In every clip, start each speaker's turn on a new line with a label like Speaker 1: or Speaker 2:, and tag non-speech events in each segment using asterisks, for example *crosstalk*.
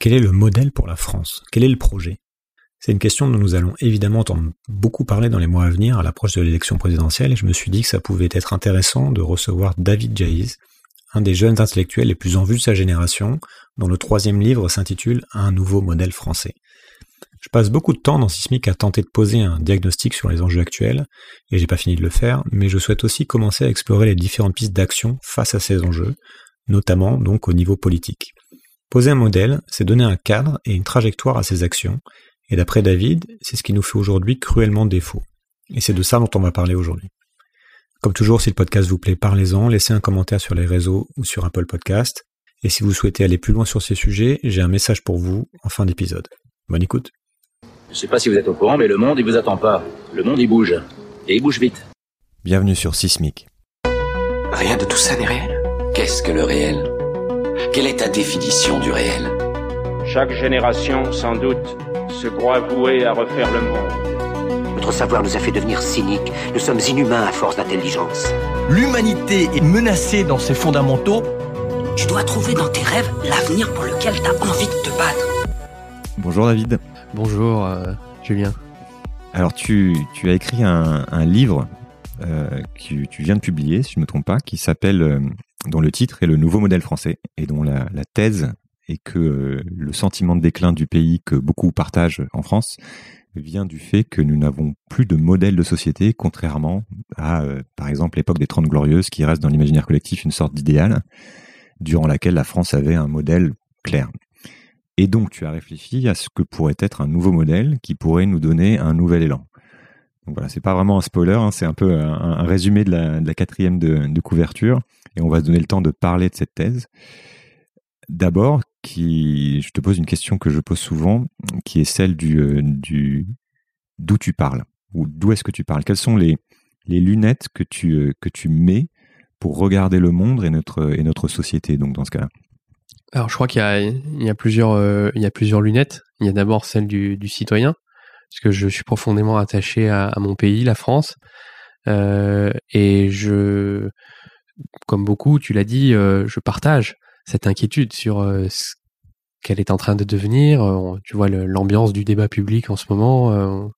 Speaker 1: Quel est le modèle pour la France? Quel est le projet? C'est une question dont nous allons évidemment entendre beaucoup parler dans les mois à venir à l'approche de l'élection présidentielle et je me suis dit que ça pouvait être intéressant de recevoir David Jaiz, un des jeunes intellectuels les plus en vue de sa génération, dont le troisième livre s'intitule Un nouveau modèle français. Je passe beaucoup de temps dans Sismic à tenter de poser un diagnostic sur les enjeux actuels, et j'ai pas fini de le faire, mais je souhaite aussi commencer à explorer les différentes pistes d'action face à ces enjeux, notamment donc au niveau politique. Poser un modèle, c'est donner un cadre et une trajectoire à ces actions, et d'après David, c'est ce qui nous fait aujourd'hui cruellement défaut. Et c'est de ça dont on va parler aujourd'hui. Comme toujours, si le podcast vous plaît, parlez-en, laissez un commentaire sur les réseaux ou sur Apple Podcast. Et si vous souhaitez aller plus loin sur ces sujets, j'ai un message pour vous en fin d'épisode. Bonne écoute.
Speaker 2: Je sais pas si vous êtes au courant, mais le monde, il vous attend pas. Le monde, il bouge. Et il bouge vite.
Speaker 1: Bienvenue sur Sismic.
Speaker 3: Rien de tout ça n'est réel. Qu'est-ce que le réel? Quelle est ta définition du réel?
Speaker 4: Chaque génération, sans doute, se croit vouée à refaire le monde.
Speaker 5: Notre savoir nous a fait devenir cyniques. Nous sommes inhumains à force d'intelligence.
Speaker 6: L'humanité est menacée dans ses fondamentaux.
Speaker 5: Tu dois trouver dans tes rêves l'avenir pour lequel tu as envie de te battre.
Speaker 1: Bonjour David.
Speaker 7: Bonjour euh, Julien.
Speaker 1: Alors tu, tu, as écrit un, un livre euh, que tu viens de publier, si je ne me trompe pas, qui s'appelle, euh, dont le titre est Le nouveau modèle français, et dont la, thèse est que euh, le sentiment de déclin du pays que beaucoup partagent en France vient du fait que nous n'avons plus de modèle de société, contrairement à, euh, par exemple, l'époque des Trente Glorieuses, qui reste dans l'imaginaire collectif une sorte d'idéal, durant laquelle la France avait un modèle clair. Et donc, tu as réfléchi à ce que pourrait être un nouveau modèle qui pourrait nous donner un nouvel élan. Donc voilà, c'est pas vraiment un spoiler, hein, c'est un peu un, résumé de la, quatrième de, couverture, et on va se donner le temps de parler de cette thèse. D'abord, qui, je te pose une question que je pose souvent, qui est celle du, euh, d'où tu parles, ou d'où est-ce que tu parles? Quelles sont les, les lunettes que tu, euh, que tu mets pour regarder le monde et notre, et notre société, donc dans ce cas-là?
Speaker 7: Alors, je crois qu'il y a, plusieurs, euh, il y a plusieurs lunettes. Il y a d'abord celle du, citoyen, parce que je suis profondément attaché à, mon pays, la France, et je, comme beaucoup, tu l'as dit, euh, je partage cette inquiétude sur euh, ce qu'elle est en train de devenir. tu vois l'ambiance du débat public en ce moment, euh,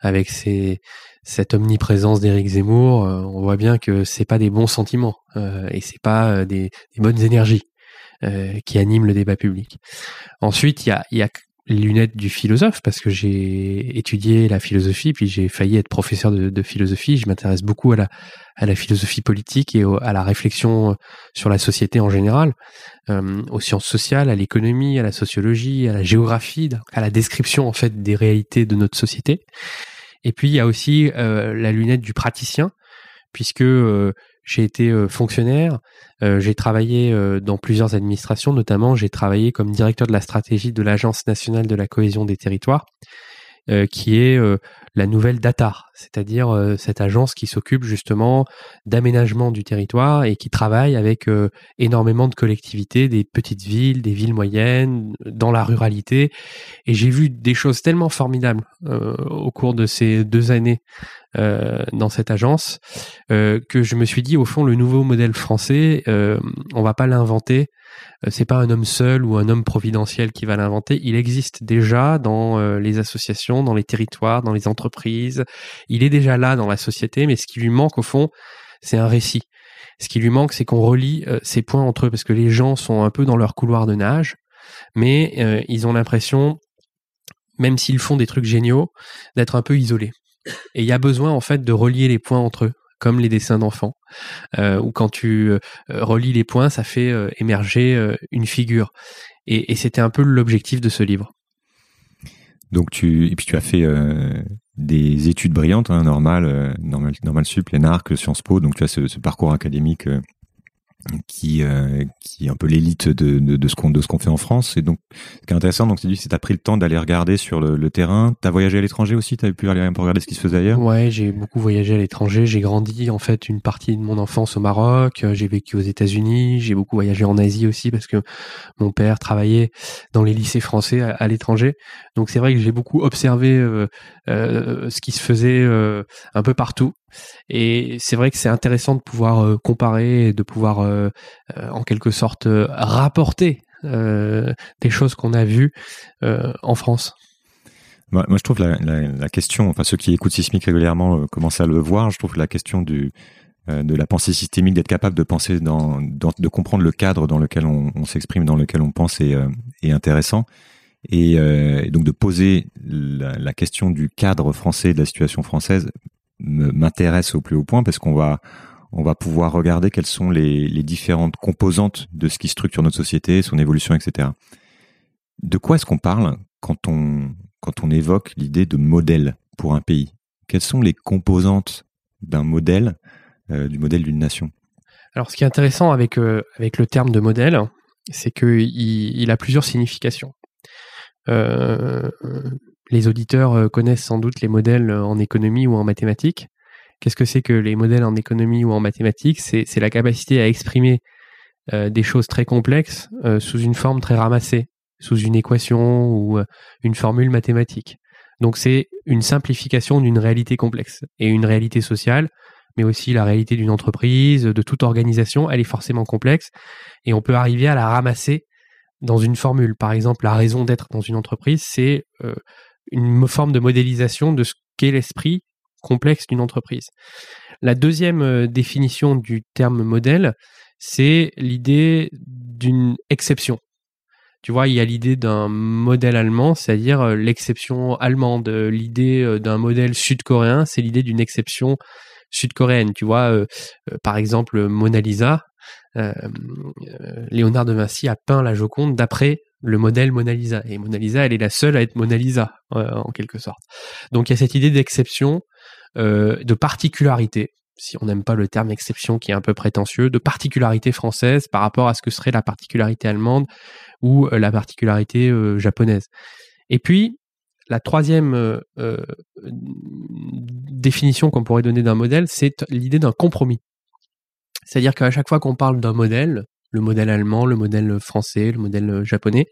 Speaker 7: avec cette omniprésence d'Éric Zemmour, on voit bien que c'est pas des bons sentiments et c'est pas des, bonnes énergies. Euh, qui anime le débat public. Ensuite, il y a, lunettes du philosophe parce que j'ai étudié la philosophie puis j'ai failli être professeur de, philosophie. Je m'intéresse beaucoup à la, à la philosophie politique et à la réflexion sur la société en général, euh, aux sciences sociales, à l'économie, à la sociologie, à la géographie, à la description en fait des réalités de notre société. Et puis il y a aussi euh, la lunette du praticien puisque euh, j'ai été euh, fonctionnaire, euh, j'ai travaillé euh, dans plusieurs administrations, notamment j'ai travaillé comme directeur de la stratégie de l'Agence nationale de la cohésion des territoires, qui est la nouvelle DATAR, c'est-à-dire cette agence qui s'occupe justement d'aménagement du territoire et qui travaille avec énormément de collectivités, des petites villes, des villes moyennes, dans la ruralité. Et j'ai vu des choses tellement formidables au cours de ces deux années euh, dans cette agence euh, que je me suis dit au fond le nouveau modèle français euh, on va pas l'inventer. C'est pas un homme seul ou un homme providentiel qui va l'inventer. Il existe déjà dans les associations dans les territoires dans les entreprises. Il est déjà là dans la société mais ce qui lui manque au fond c'est un récit. Ce qui lui manque c'est qu'on relie ces points entre eux parce que les gens sont un peu dans leur couloir de nage mais ils ont l'impression même s'ils font des trucs géniaux, d'être un peu isolés. Et il y a besoin en fait de relier les points entre eux comme les dessins d'enfants, euh, où quand tu euh, relis les points, ça fait euh, émerger euh, une figure. Et, c'était un peu l'objectif de ce livre.
Speaker 1: Donc tu et puis tu as fait euh, des études brillantes, hein, normal, normal, normal sup, l'ENARC, Sciences Po. Donc tu as ce parcours académique qui euh, qui est un peu l'élite de, de, de, ce qu'on de ce qu'on fait en France. Et donc ce qui est intéressant donc c'est du c'est t'as pris le temps d'aller regarder sur le, le terrain. T'as voyagé à l'étranger aussi? T'as pu aller peu regarder ce qui se faisait ailleurs?
Speaker 7: Ouais j'ai beaucoup voyagé à l'étranger. J'ai grandi en fait une partie de mon enfance au Maroc. J'ai vécu aux États-Unis. J'ai beaucoup voyagé en Asie aussi parce que mon père travaillait dans les lycées français à, à l'étranger. Donc c'est vrai que j'ai beaucoup observé euh, euh, ce qui se faisait euh, un peu partout et c'est vrai que c'est intéressant de pouvoir euh, comparer, de pouvoir euh, euh, en quelque sorte rapporter des choses qu'on a vues en France
Speaker 1: moi, je trouve la, question, enfin ceux qui écoutent Sismic régulièrement commencent à le voir. Je trouve que la question de la pensée systémique, d'être capable de penser de comprendre le cadre dans lequel on, s'exprime, dans lequel on pense, est, intéressant. Et, donc de poser la, question du cadre français de la situation française m'intéresse au plus haut point parce qu'on va on va pouvoir regarder quelles sont les, différentes composantes de ce qui structure notre société, son évolution, etc. De quoi est-ce qu'on parle quand on, quand on évoque l'idée de modèle pour un pays? Quelles sont les composantes d'un modèle, euh, du modèle d'une nation?
Speaker 7: Alors, ce qui est intéressant avec, euh, avec le terme de modèle, c'est qu'il il a plusieurs significations. Euh, les auditeurs connaissent sans doute les modèles en économie ou en mathématiques. Qu'est-ce que c'est que les modèles en économie ou en mathématiques? C'est la capacité à exprimer euh, des choses très complexes euh, sous une forme très ramassée, sous une équation ou euh, une formule mathématique. Donc c'est une simplification d'une réalité complexe et une réalité sociale, mais aussi la réalité d'une entreprise, de toute organisation, elle est forcément complexe et on peut arriver à la ramasser dans une formule. Par exemple, la raison d'être dans une entreprise, c'est une forme de modélisation de ce qu'est l'esprit complexe d'une entreprise. La deuxième euh, définition du terme modèle, c'est l'idée d'une exception. Tu vois, il y a l'idée d'un modèle allemand, c'est-à-dire euh, l'exception allemande. L'idée euh, d'un modèle sud-coréen, c'est l'idée d'une exception sud-coréenne. Tu vois, par exemple, Mona Lisa, Léonard de Vinci a peint la Joconde d'après le modèle Mona Lisa. Et Mona Lisa, elle est la seule à être Mona Lisa, en quelque sorte. Donc il y a cette idée d'exception euh, de particularité, si on n'aime pas le terme exception qui est un peu prétentieux, de particularité française par rapport à ce que serait la particularité allemande ou euh, la particularité euh, japonaise. Et puis, la troisième définition qu'on pourrait donner d'un modèle, c'est l'idée d'un compromis. C'est-à-dire qu'à chaque fois qu'on parle d'un modèle, le modèle allemand, le modèle français, le modèle japonais,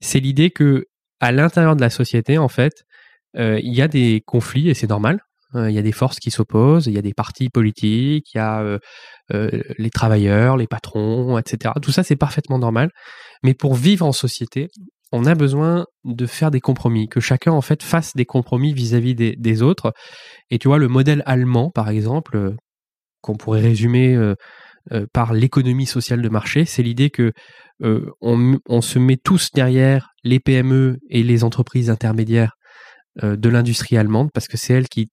Speaker 7: c'est l'idée que à l'intérieur de la société, en fait, il y a des conflits et c'est normal. Euh, il y a des forces qui s'opposent, il y a des partis politiques, il y a euh, euh, les travailleurs, les patrons, etc. Tout ça, c'est parfaitement normal. Mais pour vivre en société, on a besoin de faire des compromis, que chacun en fait fasse des compromis vis-à-vis des, autres. Et tu vois, le modèle allemand, par exemple, qu'on pourrait résumer par l'économie sociale de marché, c'est l'idée que on, on, se met tous derrière les PME et les entreprises intermédiaires de l'industrie allemande parce que c'est elles qui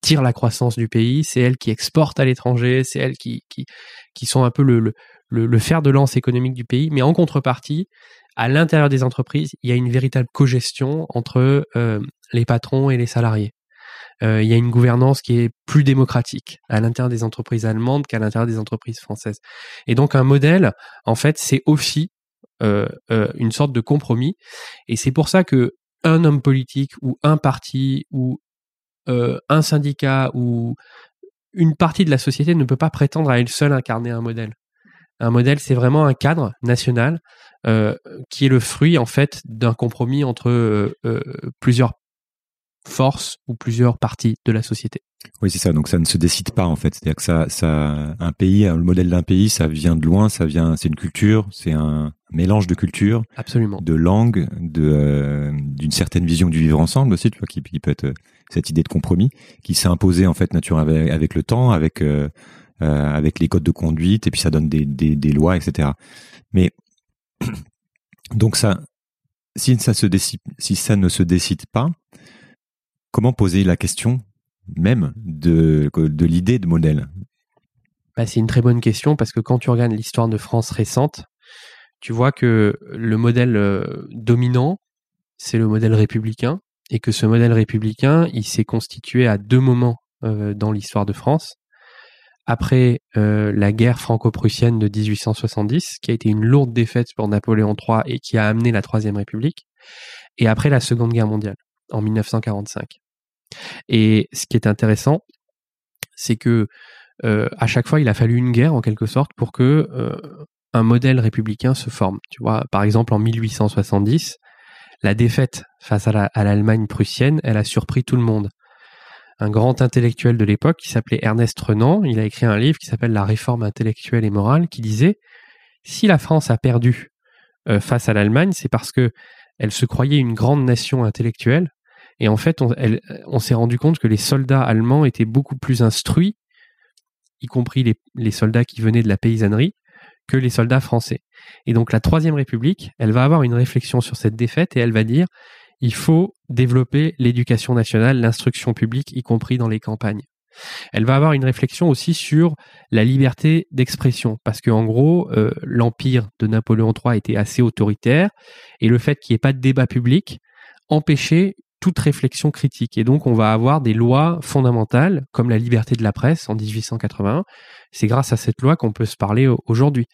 Speaker 7: tire la croissance du pays, c'est elles qui exportent à l'étranger, c'est elles qui, qui, qui, sont un peu le, le, le, fer de lance économique du pays. Mais en contrepartie, à l'intérieur des entreprises, il y a une véritable cogestion entre euh, les patrons et les salariés. Euh, il y a une gouvernance qui est plus démocratique à l'intérieur des entreprises allemandes qu'à l'intérieur des entreprises françaises. Et donc un modèle, en fait, c'est aussi euh, euh, une sorte de compromis. Et c'est pour ça que un homme politique ou un parti ou un syndicat ou une partie de la société ne peut pas prétendre à elle seule incarner un modèle. Un modèle, c'est vraiment un cadre national qui est le fruit en fait d'un compromis entre euh, plusieurs forces ou plusieurs parties de la société.
Speaker 1: Oui, c'est ça. Donc ça ne se décide pas en fait. C'est-à-dire que ça, ça, un pays, le modèle d'un pays, ça vient de loin, ça vient, c'est une culture, c'est un mélange de culture,
Speaker 7: absolument,
Speaker 1: de langue, de d'une certaine vision du vivre ensemble aussi, tu vois, qui, qui peut être cette idée de compromis qui s'est imposée en fait nature avec, avec le temps, avec euh, euh, avec les codes de conduite et puis ça donne des, des, des lois, etc. Mais *clears throat* donc ça, si ça se décide, si ça ne se décide pas, comment poser la question même de l'idée de modèle?
Speaker 7: Bah, c'est une très bonne question parce que quand tu regardes l'histoire de France récente, tu vois que le modèle euh, dominant, c'est le modèle républicain et que ce modèle républicain, il s'est constitué à deux moments euh, dans l'histoire de France. Après euh, la guerre franco-prussienne de 1870, qui a été une lourde défaite pour Napoléon III et qui a amené la Troisième République, et après la Seconde Guerre mondiale, en 1945. Et ce qui est intéressant, c'est que euh, à chaque fois, il a fallu une guerre en quelque sorte pour que euh, un modèle républicain se forme. Tu vois, par exemple, en 1870, la défaite face à l'Allemagne prussienne, elle a surpris tout le monde. Un grand intellectuel de l'époque qui s'appelait Ernest Renan, il a écrit un livre qui s'appelle La réforme intellectuelle et morale, qui disait si la France a perdu euh, face à l'Allemagne, c'est parce que elle se croyait une grande nation intellectuelle. Et en fait, on, s'est rendu compte que les soldats allemands étaient beaucoup plus instruits, y compris les, les soldats qui venaient de la paysannerie, que les soldats français. Et donc la Troisième République, elle va avoir une réflexion sur cette défaite et elle va dire il faut développer l'éducation nationale, l'instruction publique, y compris dans les campagnes. Elle va avoir une réflexion aussi sur la liberté d'expression, parce que en gros, euh, l'empire de Napoléon III était assez autoritaire, et le fait qu'il n'y ait pas de débat public empêchait toute réflexion critique. Et donc, on va avoir des lois fondamentales, comme la liberté de la presse en 1881. C'est grâce à cette loi qu'on peut se parler au- aujourd'hui.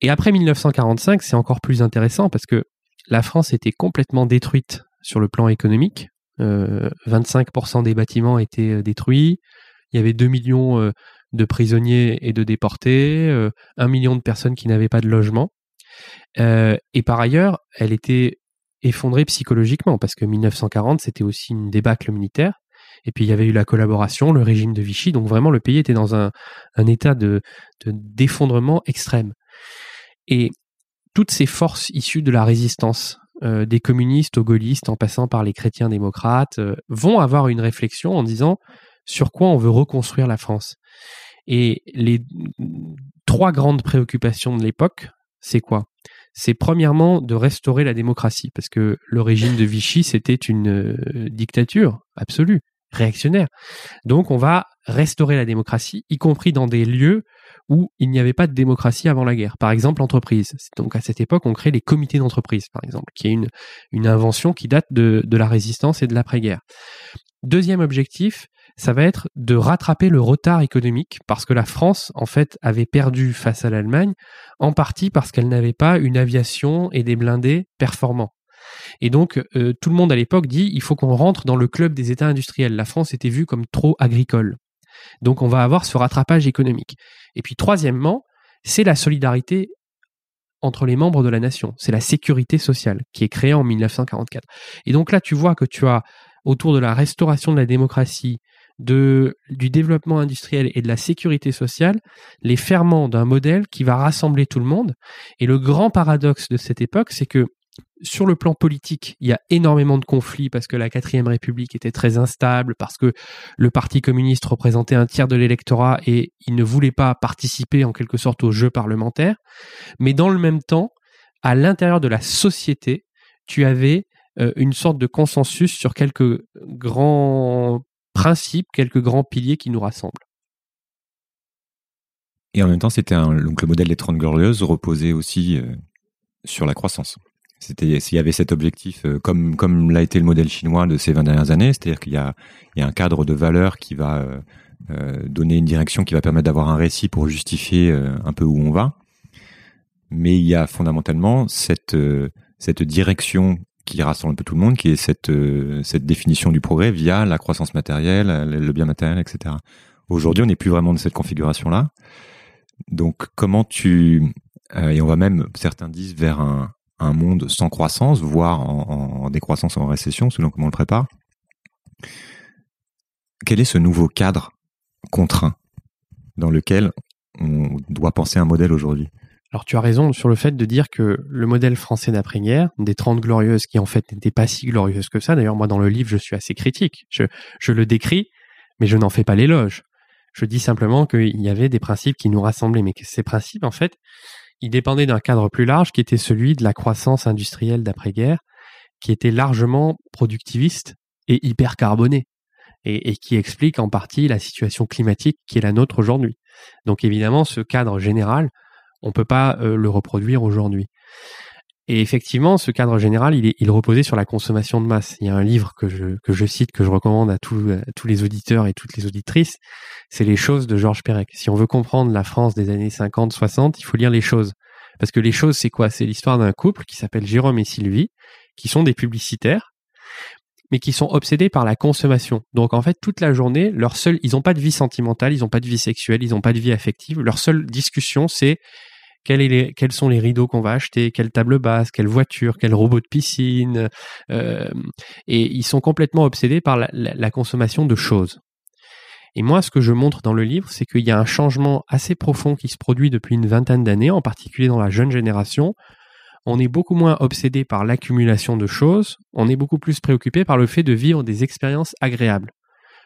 Speaker 7: Et après 1945, c'est encore plus intéressant parce que la France était complètement détruite sur le plan économique. Euh, 25% des bâtiments étaient euh, détruits. Il y avait 2 millions euh, de prisonniers et de déportés, euh, 1 million de personnes qui n'avaient pas de logement. Euh, et par ailleurs, elle était effondrée psychologiquement parce que 1940, c'était aussi une débâcle militaire. Et puis il y avait eu la collaboration, le régime de Vichy. Donc vraiment, le pays était dans un, état de, de d'effondrement extrême. Et toutes ces forces issues de la résistance, euh, des communistes aux gaullistes en passant par les chrétiens démocrates, euh, vont avoir une réflexion en disant sur quoi on veut reconstruire la France. Et les trois grandes préoccupations de l'époque, c'est quoi? C'est premièrement de restaurer la démocratie, parce que le régime de Vichy, c'était une euh, dictature absolue, réactionnaire. Donc on va restaurer la démocratie, y compris dans des lieux où il n'y avait pas de démocratie avant la guerre. Par exemple, l'entreprise. Donc à cette époque, on crée les comités d'entreprise, par exemple, qui est une, invention qui date de, de la résistance et de l'après-guerre. Deuxième objectif, ça va être de rattraper le retard économique parce que la France, en fait, avait perdu face à l'Allemagne, en partie parce qu'elle n'avait pas une aviation et des blindés performants. Et donc, euh, tout le monde à l'époque dit il faut qu'on rentre dans le club des États industriels. La France était vue comme trop agricole. Donc, on va avoir ce rattrapage économique. Et puis, troisièmement, c'est la solidarité entre les membres de la nation. C'est la sécurité sociale qui est créée en 1944. Et donc là, tu vois que tu as autour de la restauration de la démocratie, du développement industriel et de la sécurité sociale, les ferments d'un modèle qui va rassembler tout le monde. Et le grand paradoxe de cette époque, c'est que sur le plan politique, il y a énormément de conflits parce que la quatrième république était très instable, parce que le parti communiste représentait un tiers de l'électorat et il ne voulait pas participer en quelque sorte au jeu parlementaire. Mais dans le même temps, à l'intérieur de la société, tu avais euh, une sorte de consensus sur quelques grands principes, quelques grands piliers qui nous rassemblent.
Speaker 1: Et en même temps, c'était le modèle des Trente Glorieuses reposait aussi euh, sur la croissance. C'était s'il y avait cet objectif, euh, comme comme l'a été le modèle chinois de ces 20 dernières années, c'est-à-dire qu'il y a un cadre de valeurs qui va euh, donner une direction qui va permettre d'avoir un récit pour justifier un peu où on va. Mais il y a fondamentalement cette cette direction qui rassemble un peu tout le monde, qui est cette euh, définition du progrès via la croissance matérielle, le bien matériel, etc. Aujourd'hui, on n'est plus vraiment de cette configuration-là. Donc, comment tu euh, et on va même certains disent vers un monde sans croissance, voire en, en décroissance en récession, selon comment on le prépare. Quel est ce nouveau cadre contraint dans lequel on doit penser un modèle aujourd'hui?
Speaker 7: Alors tu as raison sur le fait de dire que le modèle français d'après-guerre, des 30 glorieuses qui en fait n'étaient pas si glorieuses que ça, d'ailleurs moi dans le livre je suis assez critique, je, je le décris, mais je n'en fais pas l'éloge. Je dis simplement qu'il y avait des principes qui nous rassemblaient, mais que ces principes en fait, ils dépendaient d'un cadre plus large qui était celui de la croissance industrielle d'après-guerre, qui était largement productiviste et hyper carboné, et, et, qui explique en partie la situation climatique qui est la nôtre aujourd'hui. Donc évidemment, ce cadre général, on peut pas euh, le reproduire aujourd'hui. Et effectivement, ce cadre général, il, est, il reposait sur la consommation de masse. Il y a un livre que je, que je cite, que je recommande à tous les auditeurs et toutes les auditrices, c'est Les choses de Georges Perec. Si on veut comprendre la France des années 50-60, il faut lire Les choses. Parce que Les choses, c'est quoi? C'est l'histoire d'un couple qui s'appelle Jérôme et Sylvie, qui sont des publicitaires, mais qui sont obsédés par la consommation. Donc en fait, toute la journée, leur seul, ils n'ont pas de vie sentimentale, ils n'ont pas de vie sexuelle, ils n'ont pas de vie affective. Leur seule discussion, c'est quels, sont les rideaux qu'on va acheter, quelle table basse, quelle voiture, quel robot de piscine? Et ils sont complètement obsédés par la, consommation de choses. Et moi, ce que je montre dans le livre, c'est qu'il y a un changement assez profond qui se produit depuis une vingtaine d'années, en particulier dans la jeune génération. on est beaucoup moins obsédé par l'accumulation de choses, on est beaucoup plus préoccupé par le fait de vivre des expériences agréables.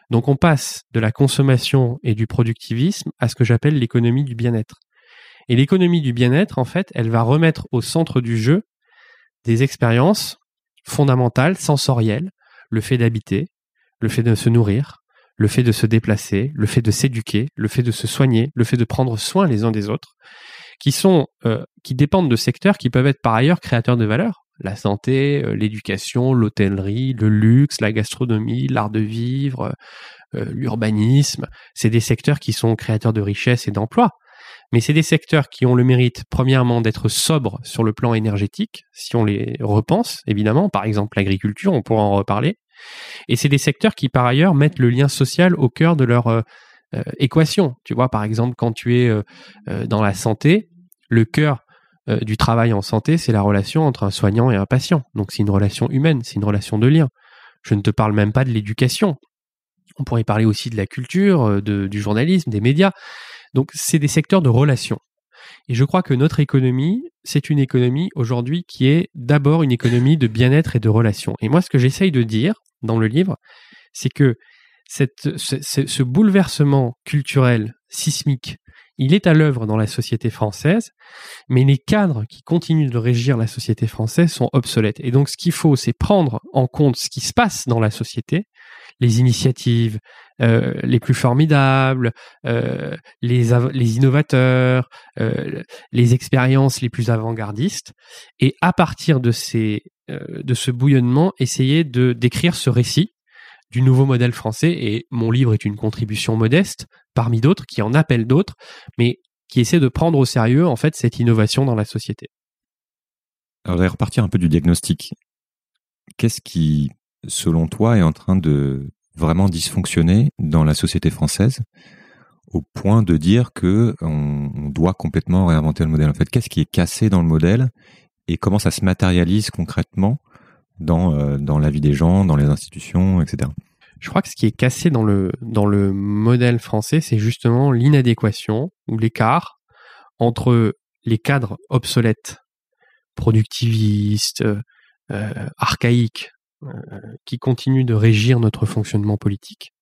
Speaker 7: Donc on passe de la consommation et du productivisme à ce que j'appelle l'économie du bien-être. Et l'économie du bien-être, en fait, elle va remettre au centre du jeu des expériences fondamentales, sensorielles, le fait d'habiter, le fait de se nourrir, le fait de se déplacer, le fait de s'éduquer, le fait de se soigner, le fait de prendre soin les uns des autres, qui sont euh, qui dépendent de secteurs qui peuvent être par ailleurs créateurs de valeur. La santé, euh, l'éducation, l'hôtellerie, le luxe, la gastronomie, l'art de vivre, euh, l'urbanisme, c'est des secteurs qui sont créateurs de richesses et d'emplois. Mais c'est des secteurs qui ont le mérite, premièrement, d'être sobres sur le plan énergétique, si on les repense, évidemment. Par exemple, l'agriculture, on pourra en reparler. Et c'est des secteurs qui, par ailleurs, mettent le lien social au cœur de leur euh, euh, équation. Tu vois, par exemple, quand tu es euh, dans la santé, le cœur du travail en santé, c'est la relation entre un soignant et un patient. Donc c'est une relation humaine, c'est une relation de lien. Je ne te parle même pas de l'éducation. On pourrait parler aussi de la culture, du journalisme, des médias. Donc c'est des secteurs de relations. Et je crois que notre économie, c'est une économie aujourd'hui qui est d'abord une économie de bien-être et de relations. Et moi, ce que j'essaye de dire dans le livre, c'est que cette, ce, ce, bouleversement culturel sismique, il est à l'œuvre dans la société française, mais les cadres qui continuent de régir la société française sont obsolètes. Et donc, ce qu'il faut, c'est prendre en compte ce qui se passe dans la société, les initiatives euh, les plus formidables, euh, les, les innovateurs, euh, les expériences les plus avant-gardistes, et à partir de, ces, de ce bouillonnement, essayer de décrire ce récit du nouveau modèle français. Et mon livre est une contribution modeste parmi d'autres, qui en appelle d'autres, mais qui essaie de prendre au sérieux en fait cette innovation dans la société.
Speaker 1: Alors, je vais repartir un peu du diagnostic. Qu'est-ce qui, selon toi, est en train de vraiment dysfonctionner dans la société française au point de dire que on, doit complètement réinventer le modèle. En fait, qu'est-ce qui est cassé dans le modèle et comment ça se matérialise concrètement dans, euh, dans la vie des gens, dans les institutions, etc.
Speaker 7: Je crois que ce qui est cassé dans le, dans le modèle français, c'est justement l'inadéquation ou l'écart entre les cadres obsolètes, productivistes, euh, archaïques qui continue de régir notre fonctionnement politique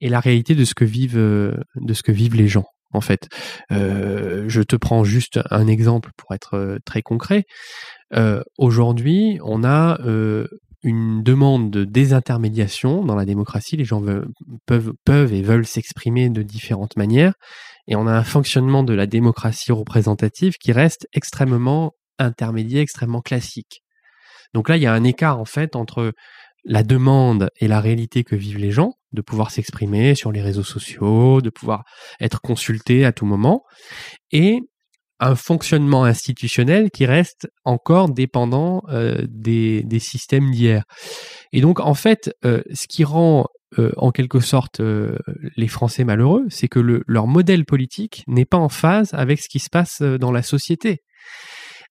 Speaker 7: et la réalité de ce que vivent euh, de ce que vivent les gens en fait. Euh, je te prends juste un exemple pour être très concret. Aujourd'hui, on a une demande de désintermédiation dans la démocratie. Les gens peuvent, peuvent et veulent s'exprimer de différentes manières. Et on a un fonctionnement de la démocratie représentative qui reste extrêmement intermédiaire, extrêmement classique. Donc là, il y a un écart en fait entre la demande et la réalité que vivent les gens, de pouvoir s'exprimer sur les réseaux sociaux, de pouvoir être consulté à tout moment, et un fonctionnement institutionnel qui reste encore dépendant euh, des, systèmes d'hier. Et donc en fait, euh, ce qui rend euh, en quelque sorte les Français malheureux, c'est que leur modèle politique n'est pas en phase avec ce qui se passe dans la société.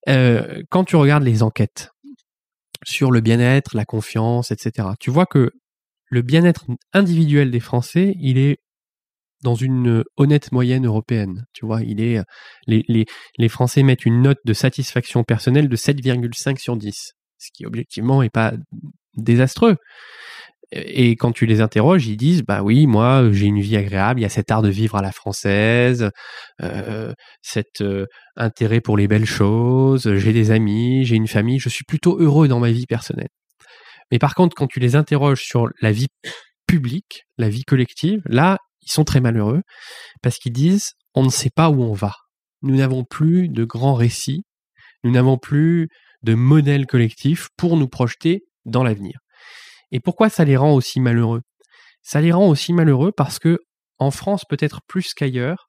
Speaker 7: quand tu regardes les enquêtes, sur le bien-être, la confiance, etc. Tu vois que le bien-être individuel des Français, il est dans une honnête moyenne européenne. Tu vois, il est les, les, les Français mettent une note de satisfaction personnelle de 7,5 sur 10, ce qui objectivement est pas désastreux. Et quand tu les interroges, ils disent bah oui, moi j'ai une vie agréable, il y a cet art de vivre à la française, euh, cet euh, intérêt pour les belles choses, j'ai des amis, j'ai une famille, je suis plutôt heureux dans ma vie personnelle. Mais par contre, quand tu les interroges sur la vie publique, la vie collective, là, ils sont très malheureux parce qu'ils disent on ne sait pas où on va. Nous n'avons plus de grands récits, nous n'avons plus de modèle collectif pour nous projeter dans l'avenir. Et pourquoi ça les rend aussi malheureux? Ça les rend aussi malheureux parce que en France, peut-être plus qu'ailleurs,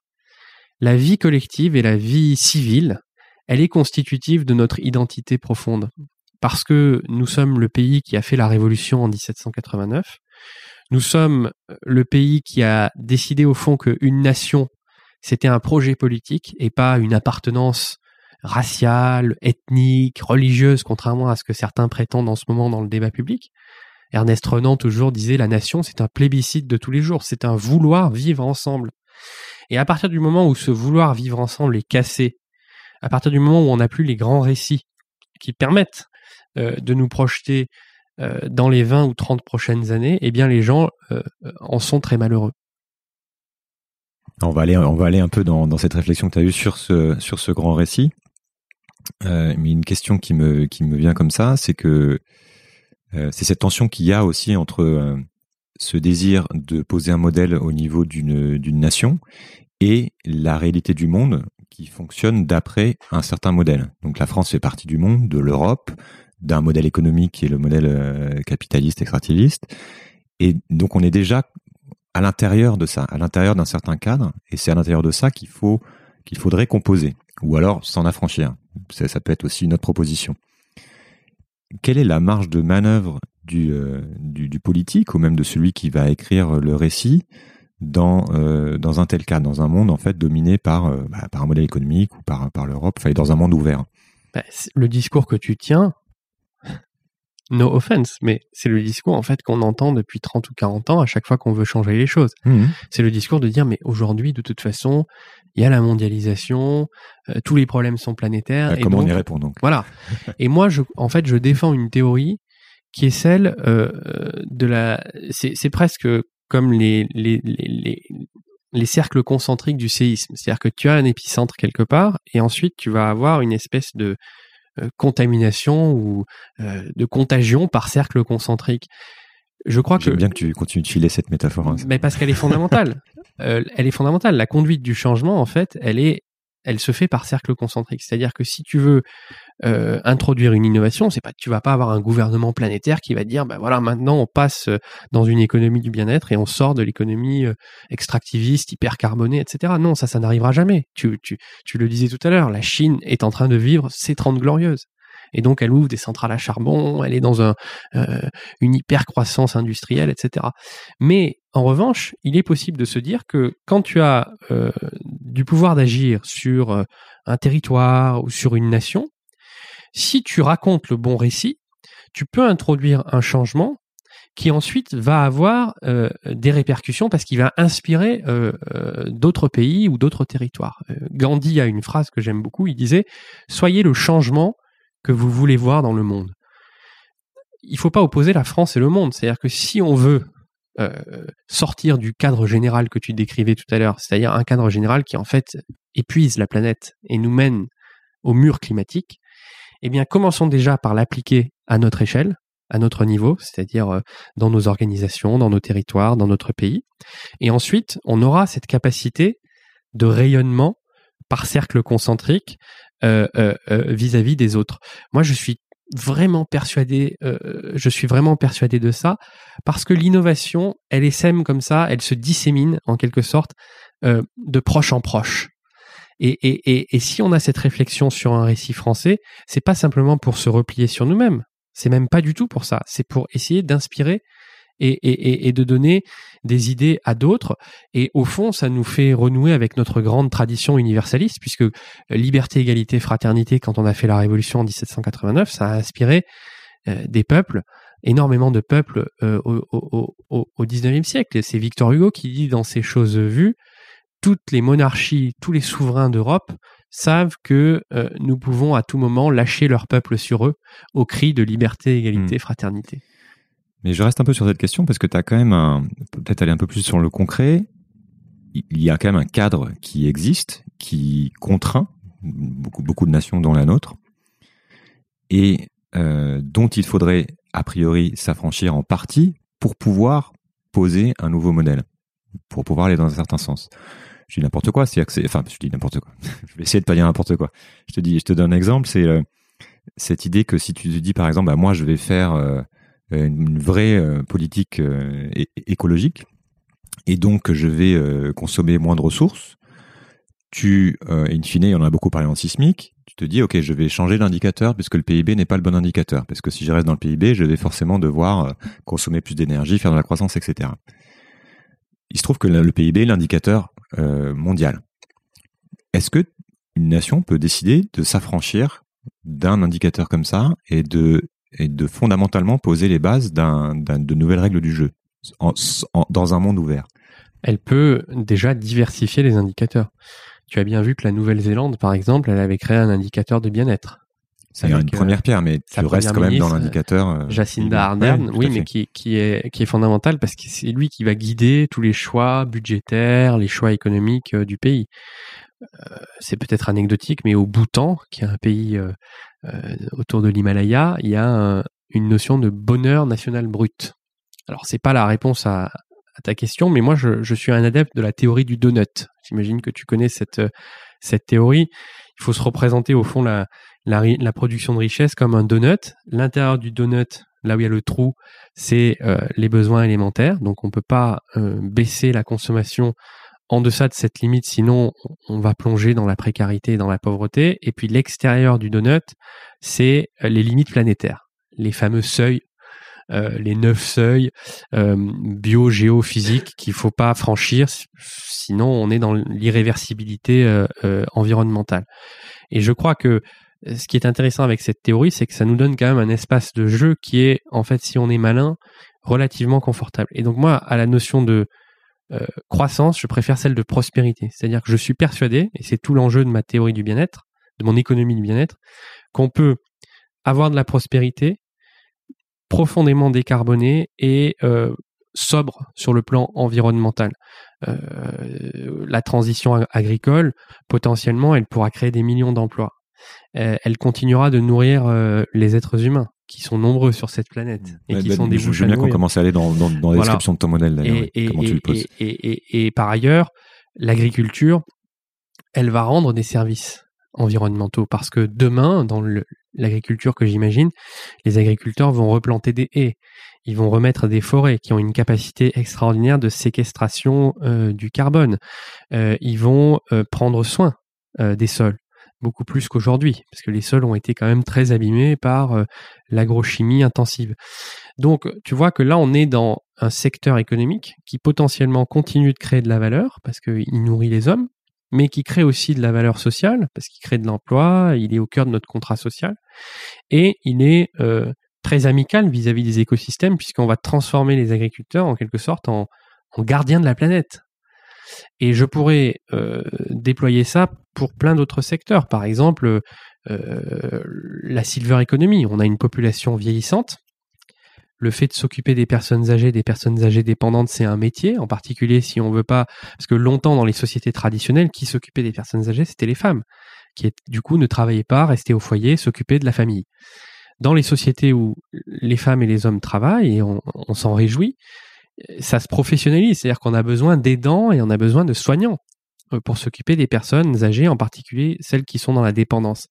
Speaker 7: la vie collective et la vie civile, elle est constitutive de notre identité profonde. Parce que nous sommes le pays qui a fait la révolution en 1789. Nous sommes le pays qui a décidé au fond qu'une nation, c'était un projet politique et pas une appartenance raciale, ethnique, religieuse, contrairement à ce que certains prétendent en ce moment dans le débat public. Ernest Renan toujours disait la nation, c'est un plébiscite de tous les jours, c'est un vouloir vivre ensemble. Et à partir du moment où ce vouloir vivre ensemble est cassé, à partir du moment où on n'a plus les grands récits qui permettent euh, de nous projeter euh, dans les 20 ou 30 prochaines années, eh bien les gens euh, en sont très malheureux.
Speaker 1: On va aller, un peu dans, cette réflexion que tu as eue sur ce, grand récit. Mais une question qui me, vient comme ça, c'est que c'est cette tension qu'il y a aussi entre euh, ce désir de poser un modèle au niveau d'une, d'une nation et la réalité du monde qui fonctionne d'après un certain modèle. Donc la France fait partie du monde, de l'Europe, d'un modèle économique qui est le modèle euh, capitaliste extractiviste. Et donc on est déjà à l'intérieur de ça, à l'intérieur d'un certain cadre, et c'est à l'intérieur de ça qu'il faut qu'il faudrait composer, ou alors s'en affranchir. Ça, ça, peut être aussi une autre proposition. Quelle est la marge de manœuvre du, euh, du, du, politique, ou même de celui qui va écrire le récit, dans euh, dans un tel cas, dans un monde en fait dominé par euh, bah, par un modèle économique ou par par l'Europe, enfin dans un monde ouvert?
Speaker 7: Bah, le discours que tu tiens, no offense, mais c'est le discours en fait qu'on entend depuis 30 ou 40 ans à chaque fois qu'on veut changer les choses.
Speaker 1: Mmh.
Speaker 7: C'est le discours de dire mais aujourd'hui de toute façon il y a la mondialisation, euh, tous les problèmes sont planétaires.
Speaker 1: Bah,
Speaker 7: et
Speaker 1: comment
Speaker 7: donc,
Speaker 1: on y répond donc?
Speaker 7: Voilà. *laughs* et moi je, en fait je défends une théorie qui est celle euh, de la, c'est presque comme les les, les, les les cercles concentriques du séisme. C'est-à-dire que tu as un épicentre quelque part et ensuite tu vas avoir une espèce de euh, contamination ou euh, de contagion par cercle concentrique. Je crois que
Speaker 1: bien que tu continues de filer cette métaphore. hein.
Speaker 7: mais parce qu'elle est fondamentale. *laughs* Euh, elle est fondamentale. La conduite du changement, en fait, elle est, elle se fait par cercle concentrique. C'est-à-dire que si tu veux euh, introduire une innovation, c'est pas, tu vas pas avoir un gouvernement planétaire qui va dire, ben voilà, maintenant on passe euh, dans une économie du bien-être et on sort de l'économie euh, extractiviste, hypercarbonée, etc. Non, ça, ça n'arrivera jamais. Tu, tu, tu le disais tout à l'heure, la Chine est en train de vivre ses 30 glorieuses. Et donc, elle ouvre des centrales à charbon, elle est dans un, euh, une hyper croissance industrielle, etc. Mais en revanche, il est possible de se dire que quand tu as euh, du pouvoir d'agir sur euh, un territoire ou sur une nation, si tu racontes le bon récit, tu peux introduire un changement qui ensuite va avoir des répercussions parce qu'il va inspirer d'autres pays ou d'autres territoires. Gandhi a une phrase que j'aime beaucoup, il disait ⁇ Soyez le changement que vous voulez voir dans le monde. Il ne faut pas opposer la France et le monde. C'est-à-dire que si on veut euh, sortir du cadre général que tu décrivais tout à l'heure, c'est-à-dire un cadre général qui en fait épuise la planète et nous mène au mur climatique, eh bien commençons déjà par l'appliquer à notre échelle, à notre niveau, c'est-à-dire euh, dans nos organisations, dans nos territoires, dans notre pays. Et ensuite, on aura cette capacité de rayonnement par cercle concentrique euh, euh, euh, vis-à-vis des autres. Moi, je suis vraiment persuadé, euh, je suis vraiment persuadé de ça, parce que l'innovation, elle essaime comme ça, elle se dissémine en quelque sorte euh, de proche en proche. Et, et, et, et si on a cette réflexion sur un récit français, c'est pas simplement pour se replier sur nous-mêmes. C'est même pas du tout pour ça. C'est pour essayer d'inspirer et, et, et, de donner des idées à d'autres. Et au fond, ça nous fait renouer avec notre grande tradition universaliste, puisque liberté, égalité, fraternité, quand on a fait la révolution en 1789, ça a inspiré euh, des peuples, énormément de peuples euh, au, au, au, au 19e siècle. C'est Victor Hugo qui dit dans ses choses vues, toutes les monarchies, tous les souverains d'Europe savent que euh, nous pouvons à tout moment lâcher leur peuple sur eux au cri de liberté, égalité,
Speaker 1: Mm.
Speaker 7: fraternité.
Speaker 1: Mais je reste un peu sur cette question parce que tu as quand même un, peut-être aller un peu plus sur le concret. Il y a quand même un cadre qui existe, qui contraint beaucoup, de nations dont la nôtre, et euh, dont il faudrait a priori s'affranchir en partie pour pouvoir poser un nouveau modèle, pour pouvoir aller dans un certain sens. Je dis n'importe quoi, c'est, enfin, je dis n'importe quoi. *laughs* je vais essayer de pas dire n'importe quoi. Je te dis, je te donne un exemple, c'est euh, cette idée que si tu te dis par exemple, bah, moi je vais faire euh, une vraie euh, politique euh, écologique et donc je vais euh, consommer moins de ressources. Tu, in fine, on en a beaucoup parlé en sismique. Tu te dis, ok, je vais changer d'indicateur puisque le PIB n'est pas le bon indicateur. Parce que si je reste dans le PIB, je vais forcément devoir consommer plus d'énergie, faire de la croissance, etc. Il se trouve que le PIB est l'indicateur mondial. Est-ce que une nation peut décider de s'affranchir d'un indicateur comme ça et de et de fondamentalement poser les bases d'un, d'un- de nouvelles règles du jeu en- en- dans un monde ouvert.
Speaker 7: Elle peut déjà diversifier les indicateurs. Tu as bien vu que la Nouvelle-Zélande, par exemple, elle avait créé un indicateur de bien-être.
Speaker 1: C'est une première pierre, mais tu restes quand même dans l'indicateur. euh,
Speaker 7: Jacinda Ardern, oui, mais qui, qui est qui est fondamental parce que c'est lui qui va guider tous les choix budgétaires, les choix économiques euh, du pays. Euh, c'est peut-être anecdotique, mais au Bhoutan, qui est un pays autour de l'Himalaya, il y a un- une notion de bonheur national brut. Alors c'est pas la réponse à, ta question, mais moi je, suis un adepte de la théorie du donut. J'imagine que tu connais cette euh, cette théorie. Il faut se représenter au fond la la production de richesse comme un donut. L'intérieur du donut, là où il y a le trou, c'est euh, les besoins élémentaires. Donc on peut pas euh, baisser la consommation en deçà de cette limite, sinon on va plonger dans la précarité et dans la pauvreté. Et puis l'extérieur du donut, c'est euh, les limites planétaires, les fameux seuils, euh, les neuf seuils euh, bio, géo, physique qu'il faut pas franchir, sinon on est dans l'irréversibilité euh, environnementale. Et je crois que ce qui est intéressant avec cette théorie, c'est que ça nous donne quand même un espace de jeu qui est, en fait, si on est malin, relativement confortable. Et donc moi, à la notion de euh, croissance, je préfère celle de prospérité. C'est-à-dire que je suis persuadé, et c'est tout l'enjeu de ma théorie du bien-être, de mon économie du bien-être, qu'on peut avoir de la prospérité profondément décarbonée et euh, sobre sur le plan environnemental. Euh, la transition ag- agricole, potentiellement, elle pourra créer des millions d'emplois. Elle continuera de nourrir les êtres humains, qui sont nombreux sur cette planète et
Speaker 1: Ouais,
Speaker 7: qui
Speaker 1: bah,
Speaker 7: sont des
Speaker 1: je veux bien qu'on commence à aller dans, dans, dans la
Speaker 7: Voilà.
Speaker 1: description de ton modèle d'ailleurs.
Speaker 7: Et, et-
Speaker 1: comment tu le
Speaker 7: et-
Speaker 1: poses.
Speaker 7: et- et- et- et par ailleurs, l'agriculture, elle va rendre des services environnementaux parce que demain, dans l'agriculture que j'imagine, les agriculteurs vont replanter des haies, ils vont remettre des forêts qui ont une capacité extraordinaire de séquestration euh, du carbone, Euh, ils vont euh, prendre soin des sols beaucoup plus qu'aujourd'hui, parce que les sols ont été quand même très abîmés par euh, l'agrochimie intensive. Donc, tu vois que là, on est dans un secteur économique qui potentiellement continue de créer de la valeur, parce qu'il nourrit les hommes, mais qui crée aussi de la valeur sociale, parce qu'il crée de l'emploi, il est au cœur de notre contrat social, et il est euh, très amical vis-à-vis des écosystèmes, puisqu'on va transformer les agriculteurs en quelque sorte en, en gardiens de la planète. Et je pourrais euh, déployer ça pour plein d'autres secteurs. Par exemple, euh, la silver economy. On a une population vieillissante. Le fait de s'occuper des personnes âgées, des personnes âgées dépendantes, c'est un métier. En particulier si on veut pas, parce que longtemps dans les sociétés traditionnelles, qui s'occupait des personnes âgées, c'était les femmes, qui du coup ne travaillaient pas, restaient au foyer, s'occupaient de la famille. Dans les sociétés où les femmes et les hommes travaillent, et on s'en réjouit, ça se professionnalise, c'est-à-dire qu'on a besoin d'aidants et on a besoin de soignants euh, pour s'occuper des personnes âgées, en particulier celles qui sont dans la dépendance.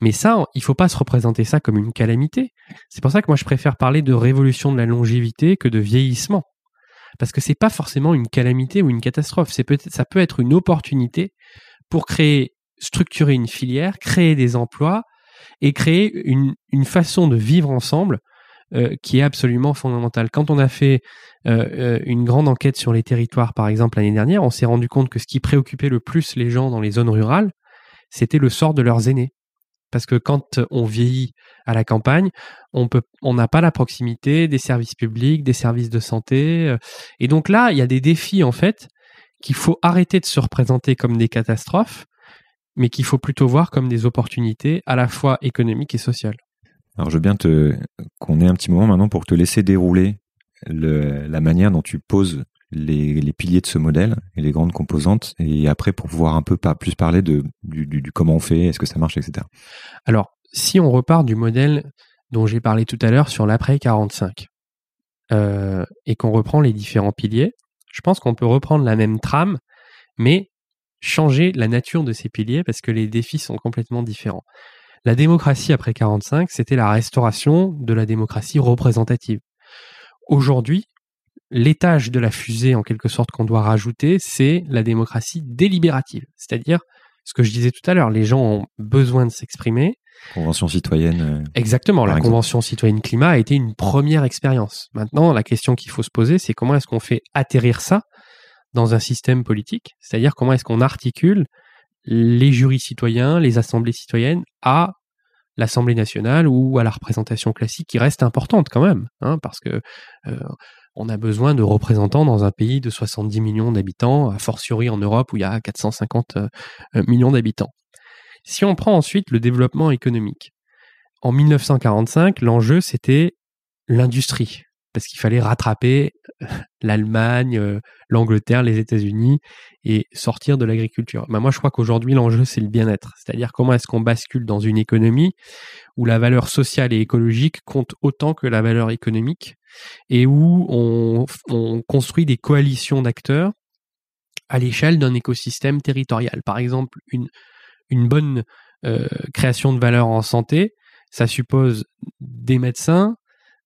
Speaker 7: Mais ça, il faut pas se représenter ça comme une calamité. C'est pour ça que moi je préfère parler de révolution de la longévité que de vieillissement. Parce que c'est pas forcément une calamité ou une catastrophe, c'est peut ça peut être une opportunité pour créer, structurer une filière, créer des emplois et créer une, une façon de vivre ensemble euh, qui est absolument fondamentale. Quand on a fait euh, euh, une grande enquête sur les territoires, par exemple l'année dernière, on s'est rendu compte que ce qui préoccupait le plus les gens dans les zones rurales, c'était le sort de leurs aînés. Parce que quand on vieillit à la campagne, on peut, on n'a pas la proximité des services publics, des services de santé. Et donc là, il y a des défis en fait qu'il faut arrêter de se représenter comme des catastrophes, mais qu'il faut plutôt voir comme des opportunités à la fois économiques et sociales.
Speaker 1: Alors je veux bien te qu'on ait un petit moment maintenant pour te laisser dérouler le, la manière dont tu poses les, piliers de ce modèle et les grandes composantes, et après pour pouvoir un peu plus parler de du comment on fait, est-ce que ça marche, etc.
Speaker 7: Alors, si on repart du modèle dont j'ai parlé tout à l'heure sur l'après 45, euh, et qu'on reprend les différents piliers, je pense qu'on peut reprendre la même trame, mais changer la nature de ces piliers parce que les défis sont complètement différents. La démocratie après 45, c'était la restauration de la démocratie représentative. Aujourd'hui, l'étage de la fusée, en quelque sorte, qu'on doit rajouter, c'est la démocratie délibérative. C'est-à-dire, ce que je disais tout à l'heure, les gens ont besoin de s'exprimer.
Speaker 1: Convention citoyenne. euh,
Speaker 7: Exactement, la
Speaker 1: exemple.
Speaker 7: Convention citoyenne climat a été une première expérience. Maintenant, la question qu'il faut se poser, c'est comment est-ce qu'on fait atterrir ça dans un système politique? C'est-à-dire comment est-ce qu'on articule les jurys citoyens, les assemblées citoyennes à l'Assemblée nationale ou à la représentation classique qui reste importante quand même, hein, parce que euh, on a besoin de représentants dans un pays de 70 millions d'habitants, a fortiori en Europe où il y a 450 euh, millions d'habitants. Si on prend ensuite le développement économique, en 1945, l'enjeu, c'était l'industrie. Parce qu'il fallait rattraper euh, l'Allemagne, euh, l'Angleterre, les États-Unis et sortir de l'agriculture. Ben moi, je crois qu'aujourd'hui, l'enjeu, c'est le bien-être. C'est-à-dire comment est-ce qu'on bascule dans une économie où la valeur sociale et écologique compte autant que la valeur économique et où on, on construit des coalitions d'acteurs à l'échelle d'un écosystème territorial. Par exemple, une, une bonne euh, création de valeur en santé, ça suppose des médecins,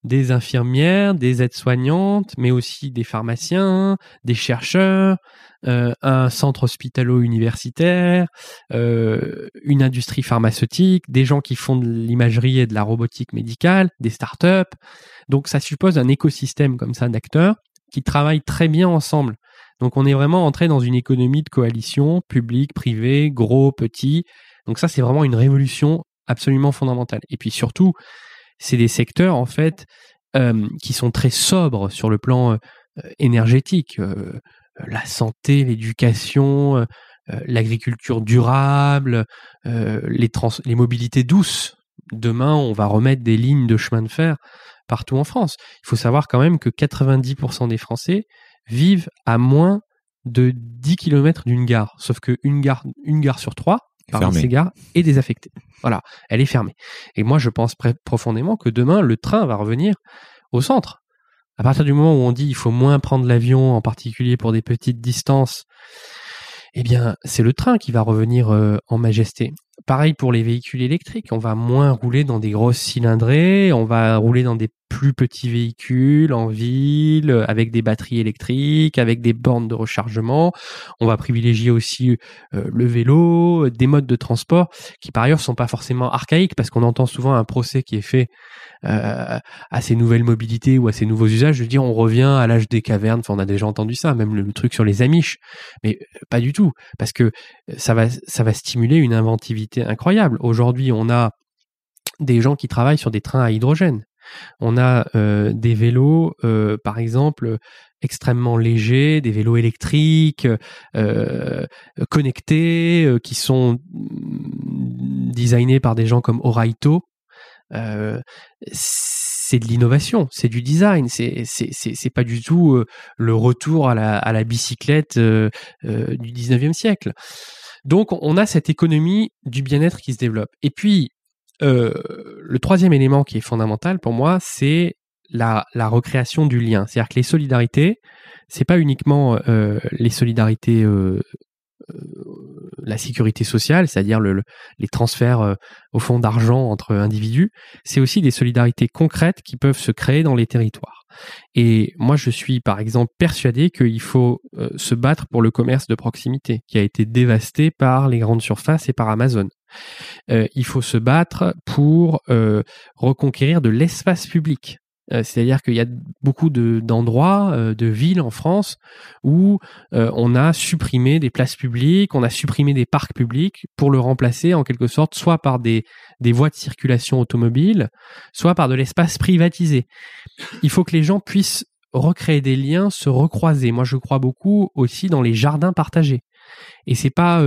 Speaker 7: des infirmières, des aides-soignantes, mais aussi des pharmaciens, des chercheurs, euh, un centre hospitalo-universitaire, euh, une industrie pharmaceutique, des gens qui font de l'imagerie et de la robotique médicale, des startups. Donc ça suppose un écosystème comme ça d'acteurs qui travaillent très bien ensemble. Donc on est vraiment entré dans une économie de coalition, public, privé, gros, petit. Donc ça c'est vraiment une révolution absolument fondamentale. Et puis surtout, c'est des secteurs en fait euh, qui sont très sobres sur le plan euh, énergétique. Euh, la santé, l'éducation, l'agriculture durable, les, mobilités douces. Demain, on va remettre des lignes de chemin de fer partout en France. Il faut savoir quand même que 90% des Français vivent à moins de 10 km d'une gare. Sauf qu'une gare, une gare sur trois, parmi ces gares, est désaffectée. Voilà, elle est fermée. Et moi, je pense profondément que demain, le train va revenir au centre. À partir du moment où on dit il faut moins prendre l'avion, en particulier pour des petites distances, eh bien, c'est le train qui va revenir euh, en majesté. Pareil pour les véhicules électriques, on va moins rouler dans des grosses cylindrées, on va rouler dans des plus petits véhicules en ville, avec des batteries électriques, avec des bornes de rechargement. On va privilégier aussi euh, le vélo, des modes de transport qui par ailleurs sont pas forcément archaïques parce qu'on entend souvent un procès qui est fait euh, à ces nouvelles mobilités ou à ces nouveaux usages. Je veux dire, on revient à l'âge des cavernes. Enfin, on a déjà entendu ça, même le, truc sur les amiches, mais euh, pas du tout parce que ça va ça va stimuler une inventivité incroyable. Aujourd'hui, on a des gens qui travaillent sur des trains à hydrogène. On a euh, des vélos, euh, par exemple, extrêmement légers, des vélos électriques, euh, connectés, qui sont designés par des gens comme Oraito. c'est de l'innovation, c'est du design, c'est c'est pas du tout le retour à la, à la bicyclette du 19e siècle. Donc on a cette économie du bien-être qui se développe. Et puis euh, le troisième élément qui est fondamental pour moi, c'est la, recréation du lien. C'est-à-dire que les solidarités, c'est pas uniquement euh, les solidarités, euh, la sécurité sociale, c'est-à-dire les transferts au fond d'argent entre individus, c'est aussi des solidarités concrètes qui peuvent se créer dans les territoires. Et moi, je suis par exemple persuadé qu'il faut se battre pour le commerce de proximité, qui a été dévasté par les grandes surfaces et par Amazon. Euh, il faut se battre pour euh, reconquérir de l'espace public. Euh, c'est-à-dire qu'il y a beaucoup d'endroits, de, villes en France où on a supprimé des places publiques, on a supprimé des parcs publics pour le remplacer en quelque sorte soit par des, des voies de circulation automobile, soit par de l'espace privatisé. Il faut que les gens puissent recréer des liens, se recroiser. Moi, je crois beaucoup aussi dans les jardins partagés. Et c'est pas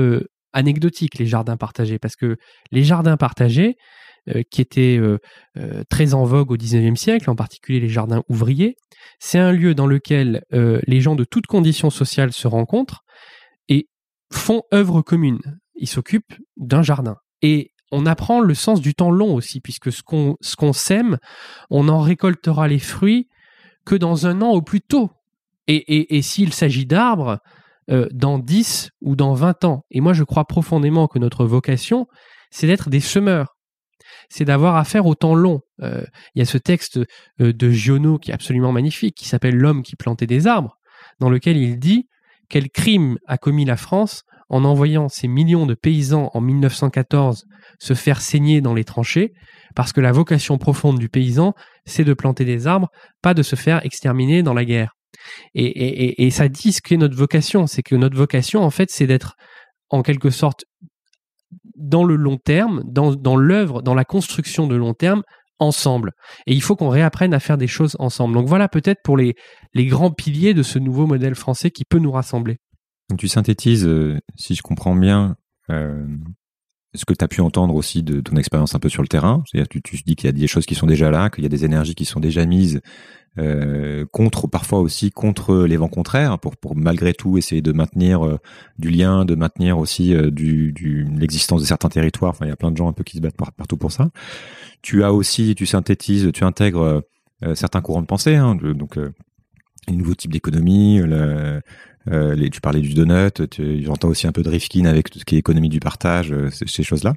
Speaker 7: anecdotique, les jardins partagés, parce que les jardins partagés, euh, qui étaient euh, euh, très en vogue au XIXe siècle, en particulier les jardins ouvriers, c'est un lieu dans lequel les gens de toutes conditions sociales se rencontrent et font œuvre commune. Ils s'occupent d'un jardin. Et on apprend le sens du temps long aussi, puisque ce qu'on sème, on en récoltera les fruits que dans un an au plus tôt. Et, et s'il s'agit d'arbres, euh, dans 10 ou dans 20 ans. Et moi, je crois profondément que notre vocation, c'est d'être des semeurs. C'est d'avoir affaire au temps long. Euh, il y a ce texte euh, de Giono qui est absolument magnifique, qui s'appelle L'homme qui plantait des arbres, dans lequel il dit quel crime a commis la France en envoyant ces millions de paysans en 1914 se faire saigner dans les tranchées, parce que la vocation profonde du paysan, c'est de planter des arbres, pas de se faire exterminer dans la guerre. Et, ça dit ce qu'est notre vocation. C'est que notre vocation, en fait, c'est d'être en quelque sorte dans le long terme, dans, l'œuvre, dans la construction de long terme, ensemble. Et il faut qu'on réapprenne à faire des choses ensemble. Donc voilà peut-être pour les, grands piliers de ce nouveau modèle français qui peut nous rassembler.
Speaker 1: Donc tu synthétises, euh, si je comprends bien, euh, ce que tu as pu entendre aussi de ton expérience un peu sur le terrain. C'est-à-dire tu, tu dis qu'il y a des choses qui sont déjà là, qu'il y a des énergies qui sont déjà mises euh, contre, parfois aussi contre les vents contraires, pour, pour malgré tout essayer de maintenir euh, du lien, de maintenir aussi euh, du, du l'existence de certains territoires. Enfin, il y a plein de gens un peu qui se battent partout pour ça. Tu as aussi, tu synthétises, tu intègres certains courants de pensée, hein, donc un nouveau type d'économie, le, les, tu parlais du donut, j'entends aussi un peu de Rifkin avec tout ce qui est économie du partage, euh, ces, choses-là.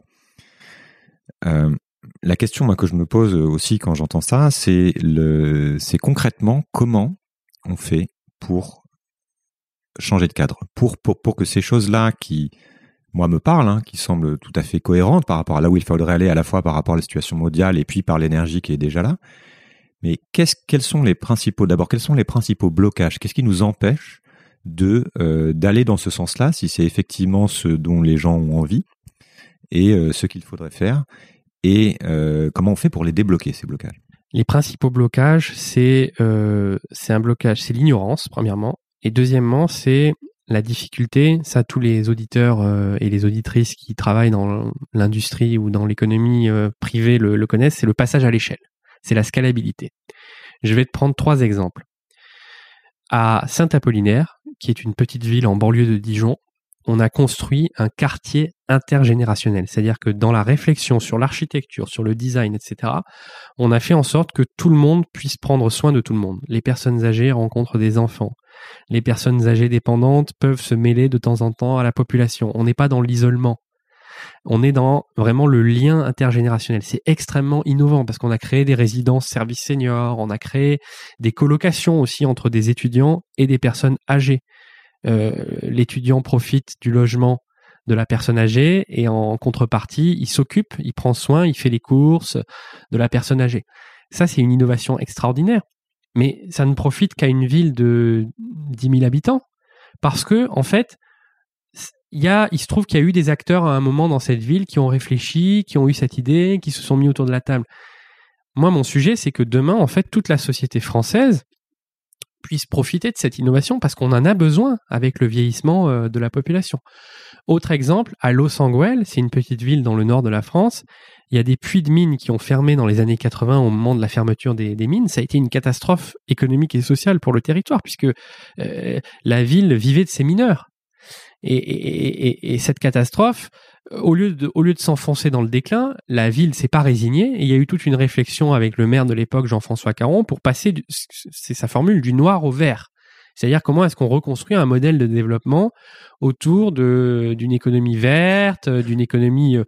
Speaker 1: La question que je me pose aussi quand j'entends ça, c'est concrètement comment on fait pour changer de cadre, pour que ces choses-là qui moi me parlent, hein, qui semblent tout à fait cohérentes par rapport à là où il faudrait aller, à la fois par rapport à la situation mondiale et puis par l'énergie qui est déjà là. Mais qu'est-ce, quels sont les principaux, d'abord, blocages? Qu'est-ce qui nous empêche euh, d'aller dans ce sens-là, si c'est effectivement ce dont les gens ont envie et euh, ce qu'il faudrait faire, et euh, comment on fait pour les débloquer ces blocages?
Speaker 7: Les principaux blocages, c'est c'est un blocage, c'est l'ignorance premièrement, et deuxièmement, c'est la difficulté, ça tous les auditeurs et les auditrices qui travaillent dans l'industrie ou dans l'économie privée le, le connaissent, c'est le passage à l'échelle, c'est la scalabilité. Je vais te prendre trois exemples. À Saint-Apollinaire, qui est une petite ville en banlieue de Dijon, on a construit un quartier intergénérationnel. C'est-à-dire que dans la réflexion sur l'architecture, sur le design, etc., on a fait en sorte que tout le monde puisse prendre soin de tout le monde. Les personnes âgées rencontrent des enfants. Les personnes âgées dépendantes peuvent se mêler de temps en temps à la population. On n'est pas dans l'isolement. On est dans vraiment le lien intergénérationnel. C'est extrêmement innovant parce qu'on a créé des résidences services seniors, on a créé des colocations aussi entre des étudiants et des personnes âgées. Euh, l'étudiant profite du logement de la personne âgée et en contrepartie, il s'occupe, il prend soin, il fait les courses de la personne âgée. Ça, c'est une innovation extraordinaire. Mais ça ne profite qu'à une ville de 10 000 habitants. Parce que, en fait, y a, il se trouve qu'il y a eu des acteurs à un moment dans cette ville qui ont réfléchi, qui ont eu cette idée, qui se sont mis autour de la table. Moi, mon sujet, c'est que demain, en fait, toute la société française puisse profiter de cette innovation parce qu'on en a besoin avec le vieillissement euh, de la population. Autre exemple, à Los Angeles, c'est une petite ville dans le nord de la France. Il y a des puits de mines qui ont fermé dans les années 80 au moment de la fermeture des, mines. Ça a été une catastrophe économique et sociale pour le territoire puisque euh, la ville vivait de ses mineurs. Et, cette catastrophe, au lieu de, de s'enfoncer dans le déclin, la ville s'est pas résignée. Et il y a eu toute une réflexion avec le maire de l'époque, Jean-François Caron, pour passer, c'est sa formule, du noir au vert. C'est-à-dire comment est-ce qu'on reconstruit un modèle de développement autour d'une économie verte, d'une économie euh,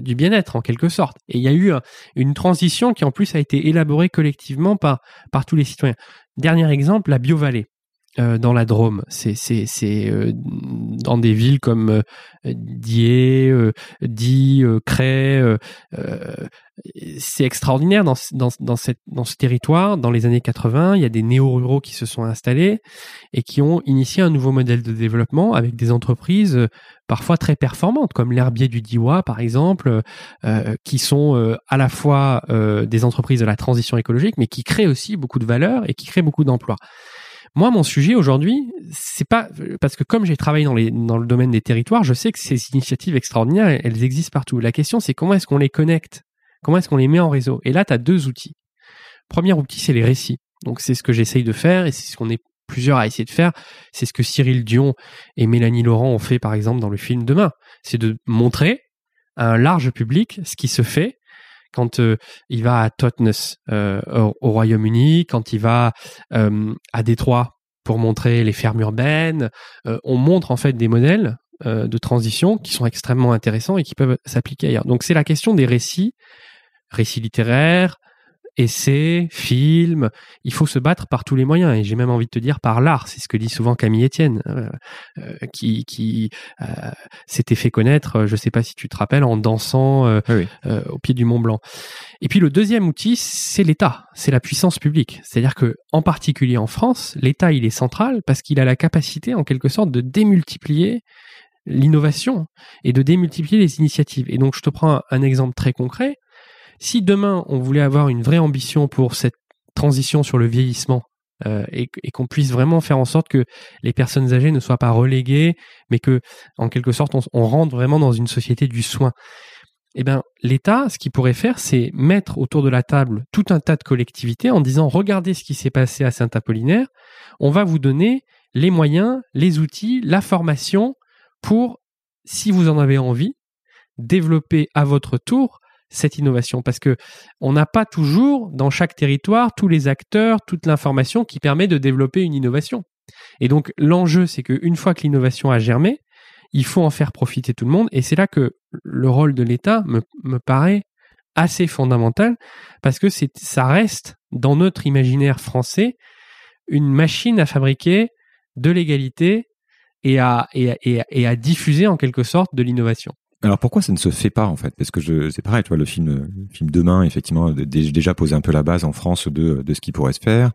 Speaker 7: du bien-être en quelque sorte. Et il y a eu une transition qui en plus a été élaborée collectivement par, par tous les citoyens. Dernier exemple, la biovallée. Euh, dans la Drôme. C'est euh, dans des villes comme euh, Die, euh, Die, Cray. c'est extraordinaire dans dans dans cette dans ce territoire. Dans les années 80, il y a des néo-ruraux qui se sont installés et qui ont initié un nouveau modèle de développement avec des entreprises parfois très performantes, comme l'herbier du Diwa, par exemple, qui sont à la fois des entreprises de la transition écologique, mais qui créent aussi beaucoup de valeur et qui créent beaucoup d'emplois. Moi, mon sujet aujourd'hui, c'est pas parce que comme j'ai travaillé dans, dans le domaine des territoires, je sais que ces initiatives extraordinaires, elles existent partout. La question, c'est comment est-ce qu'on les connecte? Comment est-ce qu'on les met en réseau? Et là, tu as deux outils. Premier outil, c'est les récits. Donc, c'est ce que j'essaye de faire et c'est ce qu'on est plusieurs à essayer de faire. C'est ce que Cyril Dion et Mélanie Laurent ont fait, par exemple, dans le film Demain. C'est de montrer à un large public ce qui se fait quand euh, il va à Totnes euh, au, Royaume-Uni, quand il va euh, à Détroit pour montrer les fermes urbaines, on montre en fait des modèles de transition qui sont extrêmement intéressants et qui peuvent s'appliquer ailleurs. Donc c'est la question des récits, récits littéraires, essais, films. Il faut se battre par tous les moyens et j'ai même envie de te dire par l'art. C'est ce que dit souvent Camille Etienne, euh, euh, qui, qui euh, s'était fait connaître, je ne sais pas si tu te rappelles, en dansant au pied du Mont Blanc. Et puis le deuxième outil, c'est l'État, c'est la puissance publique. C'est-à-dire que, en particulier en France, l'État il est central parce qu'il a la capacité, en quelque sorte, de démultiplier l'innovation et de démultiplier les initiatives. Et donc, je te prends un exemple très concret. Si demain on voulait avoir une vraie ambition pour cette transition sur le vieillissement euh, et, qu'on puisse vraiment faire en sorte que les personnes âgées ne soient pas reléguées, mais que, en quelque sorte, on, on rentre vraiment dans une société du soin. Eh bien, l'État, ce qu'il pourrait faire, c'est mettre autour de la table tout un tas de collectivités en disant regardez ce qui s'est passé à Saint-Apollinaire, on va vous donner les moyens, les outils, la formation pour, si vous en avez envie, développer à votre tour cette innovation parce que on n'a pas toujours dans chaque territoire tous les acteurs, toute l'information qui permet de développer une innovation. Et donc l'enjeu c'est qu'une fois que l'innovation a germé, il faut en faire profiter tout le monde et c'est là que le rôle de l'État me, paraît assez fondamental parce que ça reste dans notre imaginaire français une machine à fabriquer de l'égalité et à diffuser en quelque sorte de l'innovation.
Speaker 1: Alors pourquoi ça ne se fait pas en fait? Parce que je, c'est pareil, tu vois, le film, film Demain, effectivement, déjà posé un peu la base en France de, de ce qui pourrait se faire,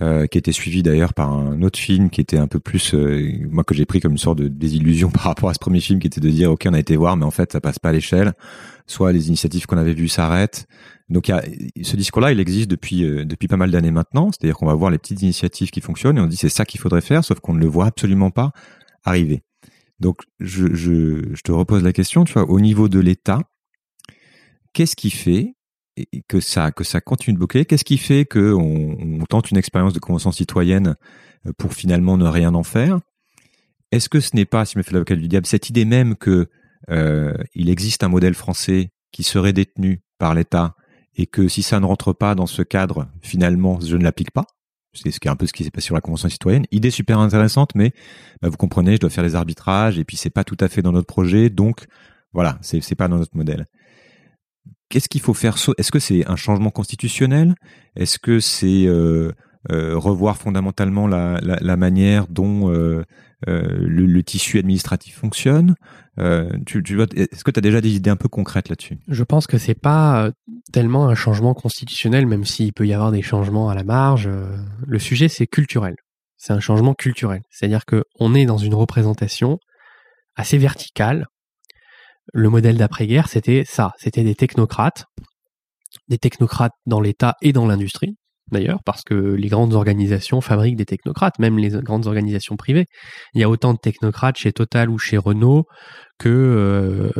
Speaker 1: euh, qui était suivi d'ailleurs par un autre film qui était un peu plus, euh, moi que j'ai pris comme une sorte de désillusion *laughs* par rapport à ce premier film, qui était de dire ok, on a été voir, mais en fait ça passe pas à l'échelle. Soit les initiatives qu'on avait vues s'arrêtent. Donc ce discours-là, il existe depuis euh, depuis pas mal d'années maintenant. C'est-à-dire qu'on va voir les petites initiatives qui fonctionnent et on dit c'est ça qu'il faudrait faire, sauf qu'on ne le voit absolument pas arriver. Donc, je, je, je, te repose la question, tu vois, au niveau de l'État, qu'est-ce qui fait que ça, que ça continue de bloquer? Qu'est-ce qui fait qu'on on tente une expérience de convention citoyenne euh, pour finalement ne rien en faire? Est-ce que ce n'est pas, si je me fais l'avocat du diable, cette idée même que euh, il existe un modèle français qui serait détenu par l'État et que si ça ne rentre pas dans ce cadre, finalement, je ne l'applique pas? C'est ce qui est un peu ce qui s'est passé sur la convention citoyenne. Idée super intéressante, mais bah, vous comprenez, je dois faire les arbitrages et puis c'est pas tout à fait dans notre projet, donc voilà, c'est c'est pas dans notre modèle. Qu'est-ce qu'il faut faire? Est-ce que c'est un changement constitutionnel? Est-ce que c'est euh, euh, revoir fondamentalement la, la, la manière dont euh, le, le, tissu administratif fonctionne tu, tu Est-ce que tu as déjà des idées un peu concrètes là-dessus?
Speaker 7: Je pense que c'est pas tellement un changement constitutionnel, même s'il peut y avoir des changements à la marge. Le sujet, c'est culturel. C'est un changement culturel. C'est-à-dire qu'on est dans une représentation assez verticale. Le modèle d'après-guerre, c'était ça. C'était des technocrates, des technocrates dans l'État et dans l'industrie, d'ailleurs, parce que les grandes organisations fabriquent des technocrates, même les grandes organisations privées. Il y a autant de technocrates chez Total ou chez Renault que euh,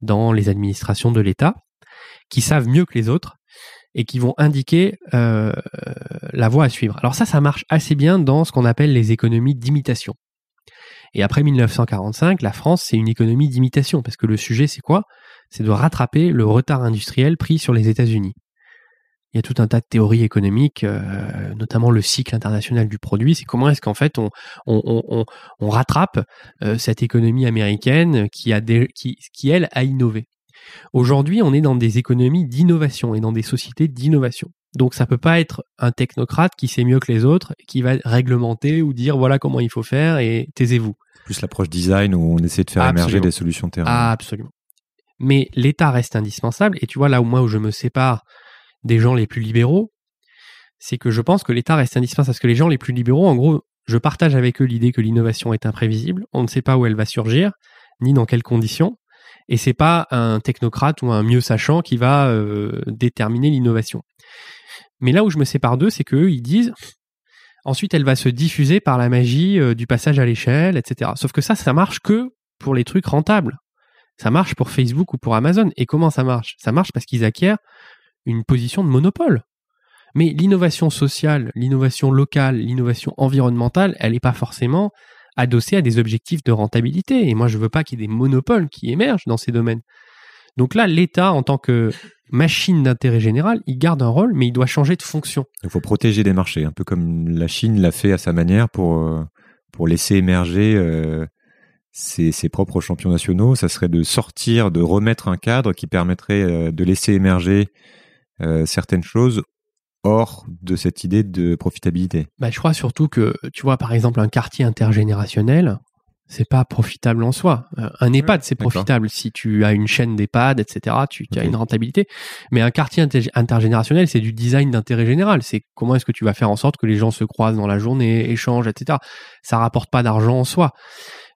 Speaker 7: dans les administrations de l'État, qui savent mieux que les autres et qui vont indiquer euh, la voie à suivre. Alors ça, ça marche assez bien dans ce qu'on appelle les économies d'imitation. Et après 1945, la France, c'est une économie d'imitation, parce que le sujet, c'est quoi? C'est de rattraper le retard industriel pris sur les États-Unis il y a tout un tas de théories économiques, euh, notamment le cycle international du produit. C'est comment est-ce qu'en fait on, on, on, on rattrape euh, cette économie américaine qui, a des, qui, qui, elle, a innové. Aujourd'hui, on est dans des économies d'innovation et dans des sociétés d'innovation. Donc ça peut pas être un technocrate qui sait mieux que les autres, qui va réglementer ou dire voilà comment il faut faire et taisez-vous.
Speaker 1: Plus l'approche design où on essaie de faire Absolument. émerger des solutions terrain.
Speaker 7: Absolument. Mais l'État reste indispensable et tu vois là où moi où je me sépare des gens les plus libéraux, c'est que je pense que l'État reste indispensable parce que les gens les plus libéraux, en gros, je partage avec eux l'idée que l'innovation est imprévisible, on ne sait pas où elle va surgir, ni dans quelles conditions, et c'est pas un technocrate ou un mieux sachant qui va euh, déterminer l'innovation. Mais là où je me sépare d'eux, c'est qu'eux, ils disent, ensuite elle va se diffuser par la magie euh, du passage à l'échelle, etc. Sauf que ça, ça marche que pour les trucs rentables. Ça marche pour Facebook ou pour Amazon. Et comment ça marche? Ça marche parce qu'ils acquièrent une position de monopole. Mais l'innovation sociale, l'innovation locale, l'innovation environnementale, elle n'est pas forcément adossée à des objectifs de rentabilité. Et moi, je veux pas qu'il y ait des monopoles qui émergent dans ces domaines. Donc là, l'État, en tant que machine d'intérêt général, il garde un rôle, mais il doit changer de fonction.
Speaker 1: Il faut protéger des marchés, un peu comme la Chine l'a fait à sa manière pour, pour laisser émerger euh, ses, propres champions nationaux. Ça serait de sortir, de remettre un cadre qui permettrait euh, de laisser émerger euh, certaines choses hors de cette idée de profitabilité
Speaker 7: bah, Je crois surtout que, tu vois, par exemple, un quartier intergénérationnel, c'est pas profitable en soi. Un EHPAD, c'est profitable si tu as une chaîne d'EHPAD, etc. Tu, tu okay. as une rentabilité. Mais un quartier intergénérationnel, c'est du design d'intérêt général. C'est comment est-ce que tu vas faire en sorte que les gens se croisent dans la journée, échangent, etc. Ça rapporte pas d'argent en soi.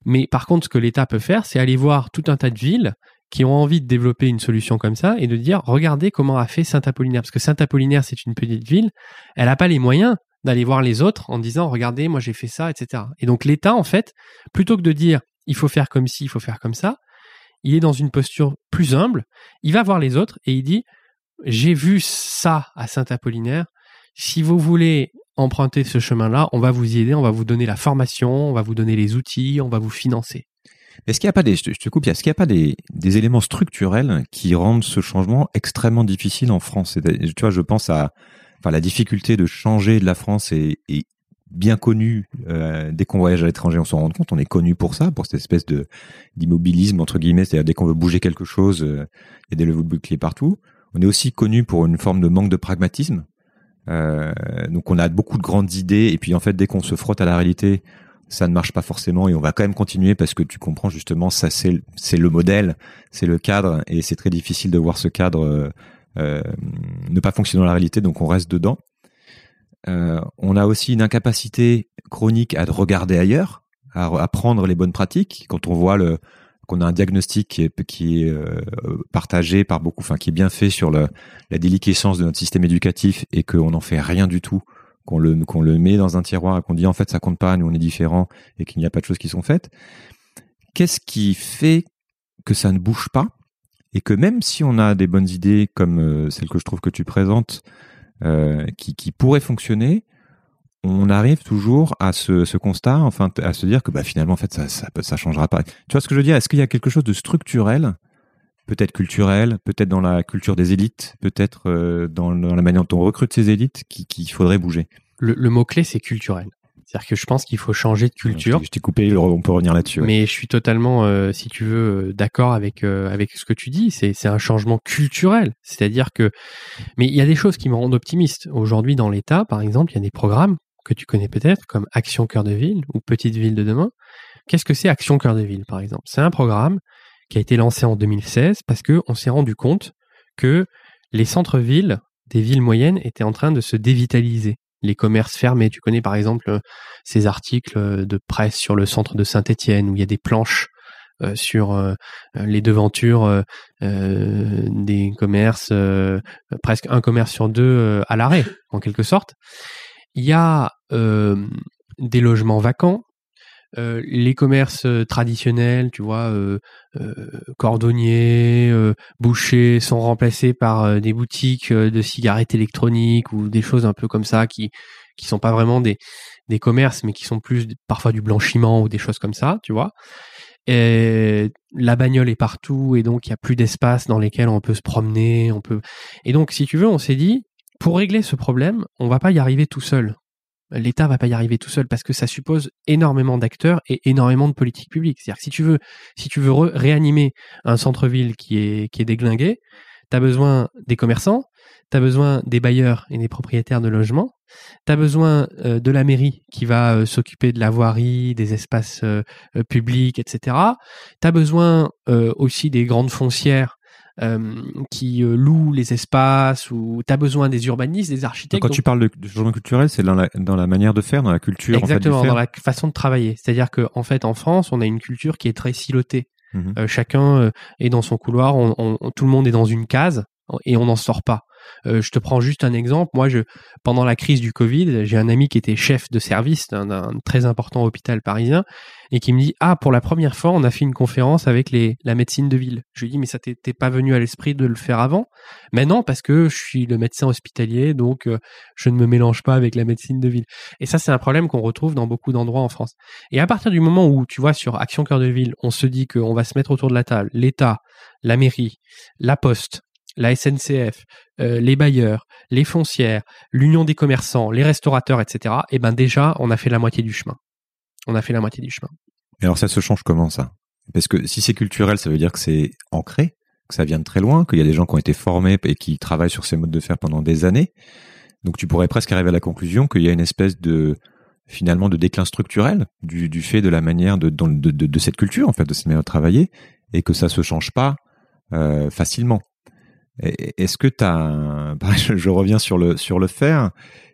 Speaker 7: Mais par contre, ce que l'État peut faire, c'est aller voir tout un tas de villes qui ont envie de développer une solution comme ça et de dire regardez comment a fait Saint-Apollinaire parce que Saint-Apollinaire c'est une petite ville, elle n'a pas les moyens d'aller voir les autres en disant regardez, moi j'ai fait ça, etc. Et donc l'État, en fait, plutôt que de dire il faut faire comme ci, il faut faire comme ça, il est dans une posture plus humble. Il va voir les autres et il dit j'ai vu ça à Saint-Apollinaire. Si vous voulez emprunter ce chemin-là, on va vous y aider, on va vous donner la formation, on va vous donner les outils, on va vous financer.
Speaker 1: Est-ce qu'il n'y a pas des, je te coupe, est-ce qu'il n'y a pas des, des éléments structurels qui rendent ce changement extrêmement difficile en France? Tu vois, je pense à, enfin, la difficulté de changer de la France est, est bien connue euh, dès qu'on voyage à l'étranger, on s'en rend compte. On est connu pour ça, pour cette espèce de d'immobilisme entre guillemets, c'est-à-dire dès qu'on veut bouger quelque chose, euh, il y a des levées de bouclier partout. On est aussi connu pour une forme de manque de pragmatisme. Euh, donc on a beaucoup de grandes idées et puis en fait dès qu'on se frotte à la réalité, ça ne marche pas forcément et on va quand même continuer parce que tu comprends justement ça c'est c'est le modèle, c'est le cadre et c'est très difficile de voir ce cadre euh, euh, ne pas fonctionner dans la réalité donc on reste dedans. Euh, on a aussi une incapacité chronique à regarder ailleurs, à, à prendre les bonnes pratiques. Quand on voit le qu'on a un diagnostic qui est, qui est euh, partagé par beaucoup, enfin qui est bien fait sur le, la déliquescence de notre système éducatif et qu'on n'en fait rien du tout qu'on le, le met dans un tiroir et qu'on dit en fait ça compte pas, nous on est différents et qu'il n'y a pas de choses qui sont faites. Qu'est-ce qui fait que ça ne bouge pas et que même si on a des bonnes idées comme euh, celle que je trouve que tu présentes, euh, qui, qui pourraient fonctionner, on arrive toujours à ce, ce, constat, enfin à se dire que bah, finalement en fait ça, ça, ça changera pas. Tu vois ce que je veux dire? Est-ce qu'il y a quelque chose de structurel peut-être culturel, peut-être dans la culture des élites, peut-être euh, dans, la manière dont on recrute ces élites, qu'il qui faudrait bouger.
Speaker 7: Le, mot-clé, c'est culturel. C'est-à-dire que je pense qu'il faut changer de culture.
Speaker 1: Je t'ai coupé, on peut revenir là-dessus.
Speaker 7: Mais je suis totalement, euh, si tu veux, d'accord avec euh, avec ce que tu dis. C'est c'est un changement culturel. C'est-à-dire que, mais il y a des choses qui me rendent optimiste. Aujourd'hui, dans l'État, par exemple, il y a des programmes que tu connais peut-être, comme Action Cœur de Ville ou Petite Ville de demain. Qu'est-ce que c'est Action Cœur de Ville, par exemple? C'est un programme qui a été lancé en 2016 parce qu'on s'est rendu compte que les centres-villes des villes moyennes étaient en train de se dévitaliser. Les commerces fermés, tu connais par exemple ces articles de presse sur le centre de Saint-Étienne où il y a des planches euh, sur euh, les devantures euh, des commerces, presque un commerce sur deux à l'arrêt, en quelque sorte. Il y a des logements vacants, les commerces traditionnels, tu vois, euh, cordonniers, bouchers, sont remplacés par des boutiques de cigarettes électroniques ou des choses un peu comme ça qui qui sont pas vraiment des des commerces, mais qui sont plus parfois du blanchiment ou des choses comme ça, tu vois. Et la bagnole est partout et donc il y a plus d'espace dans lesquels on peut se promener, on peut. Et donc, si tu veux, on s'est dit, pour régler ce problème, on va pas y arriver tout seul l'État va pas y arriver tout seul parce que ça suppose énormément d'acteurs et énormément de politiques publiques. C'est-à-dire que si tu veux, si tu veux réanimer un centre-ville qui est, qui est déglingué, tu as besoin des commerçants, tu as besoin des bailleurs et des propriétaires de logements, tu as besoin euh, de la mairie qui va euh, s'occuper de la voirie, des espaces euh, publics, etc. Tu as besoin aussi des grandes foncières euh, qui euh, louent les espaces ou tu as besoin des urbanistes, des architectes.
Speaker 1: quand tu parles de, changement culturel, c'est dans la, dans la manière de faire, dans la culture.
Speaker 7: Exactement,
Speaker 1: en fait,
Speaker 7: dans la façon de travailler. C'est-à-dire qu'en en fait, en France, on a une culture qui est très silotée. Mhm. Euh, chacun est dans son couloir, on, on, tout le monde est dans une case et on n'en sort pas. Euh, je te prends juste un exemple. Moi, je, pendant la crise du Covid, j'ai un ami qui était chef de service d'un très important hôpital parisien et qui me dit Ah, pour la première fois, on a fait une conférence avec les, la médecine de ville. Je lui dis Mais ça t'était pas venu à l'esprit de le faire avant? Mais non, parce que je suis le médecin hospitalier, donc euh, je ne me mélange pas avec la médecine de ville. Et ça, c'est un problème qu'on retrouve dans beaucoup d'endroits en France. Et à partir du moment où, tu vois, sur Action Cœur de Ville, on se dit qu'on va se mettre autour de la table, l'État, la mairie, la poste, la SNCF, euh, les bailleurs, les foncières, l'union des commerçants, les restaurateurs, etc., eh ben déjà, on a fait la moitié du chemin. On a fait la moitié du chemin.
Speaker 1: Et alors ça se change comment ça? Parce que si c'est culturel, ça veut dire que c'est ancré, que ça vient de très loin, qu'il y a des gens qui ont été formés et qui travaillent sur ces modes de faire pendant des années. Donc tu pourrais presque arriver à la conclusion qu'il y a une espèce de finalement de déclin structurel du, fait de la manière de, de, cette culture en fait de cette manière de travailler et que ça se change pas euh, facilement. Est-ce que tu as, *laughs* je reviens sur le sur le faire,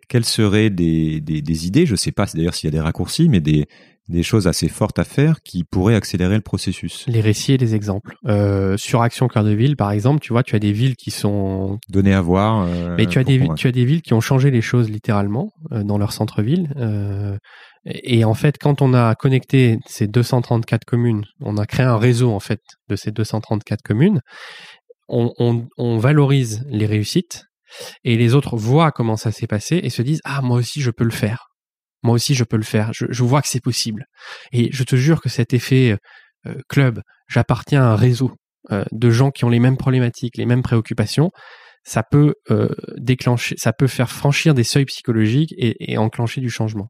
Speaker 1: quelles seraient des, des, des idées, je sais pas d'ailleurs s'il y a des raccourcis, mais des, des choses assez fortes à faire qui pourraient accélérer le processus?
Speaker 7: Les récits et les exemples. Euh, sur Action Cœur de Ville, par exemple, tu vois, tu as des villes qui sont
Speaker 1: Donner à voir. euh,
Speaker 7: Mais tu as des
Speaker 1: convaincre.
Speaker 7: tu as des villes qui ont changé les choses littéralement euh, dans leur centre-ville. et et en fait, quand on a connecté ces 234 communes, on a créé un réseau en fait de ces 234 communes. On, on, on valorise les réussites et les autres voient comment ça s'est passé et se disent ah moi aussi je peux le faire. Moi aussi je peux le faire. Je, je vois que c'est possible. Et je te jure que cet effet euh, club, j'appartiens à un réseau euh, de gens qui ont les mêmes problématiques, les mêmes préoccupations ça peut euh, déclencher, ça peut faire franchir des seuils psychologiques et, et enclencher du changement.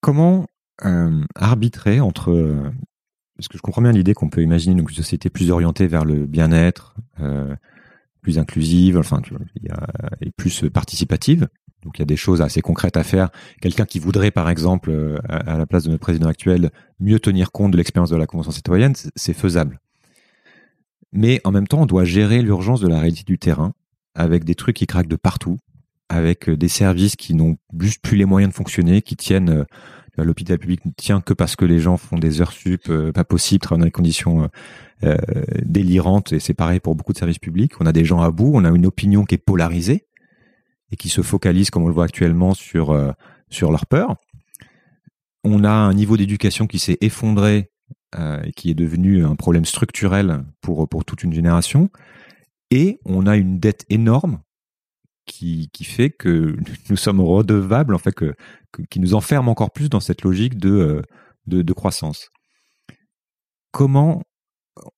Speaker 1: Comment euh, arbitrer entre euh, parce que je comprends bien l'idée qu'on peut imaginer une société plus orientée vers le bien-être, euh, plus inclusive, enfin y a, et plus participative. Donc il y a des choses assez concrètes à faire. Quelqu'un qui voudrait, par exemple, euh, à, à la place de notre président actuel, mieux tenir compte de l'expérience de la Convention citoyenne, c'est- faisable. Mais en même temps, on doit gérer l'urgence de la réalité du terrain avec des trucs qui craquent de partout, avec euh, des services qui n'ont juste plus les moyens de fonctionner, qui tiennent. Euh, L'hôpital public ne tient que parce que les gens font des heures sup, euh, pas possible, travaillent dans des conditions euh, délirantes, et c'est pareil pour beaucoup de services publics. On a des gens à bout, on a une opinion qui est polarisée et qui se focalise, comme on le voit actuellement, sur sur leur peur. On a un niveau d'éducation qui s'est effondré et qui est devenu un problème structurel pour pour toute une génération. Et on a une dette énorme qui, qui fait que *laughs* nous sommes redevables, en fait, que- qui nous enferme encore plus dans cette logique de, euh, de, de croissance. Comment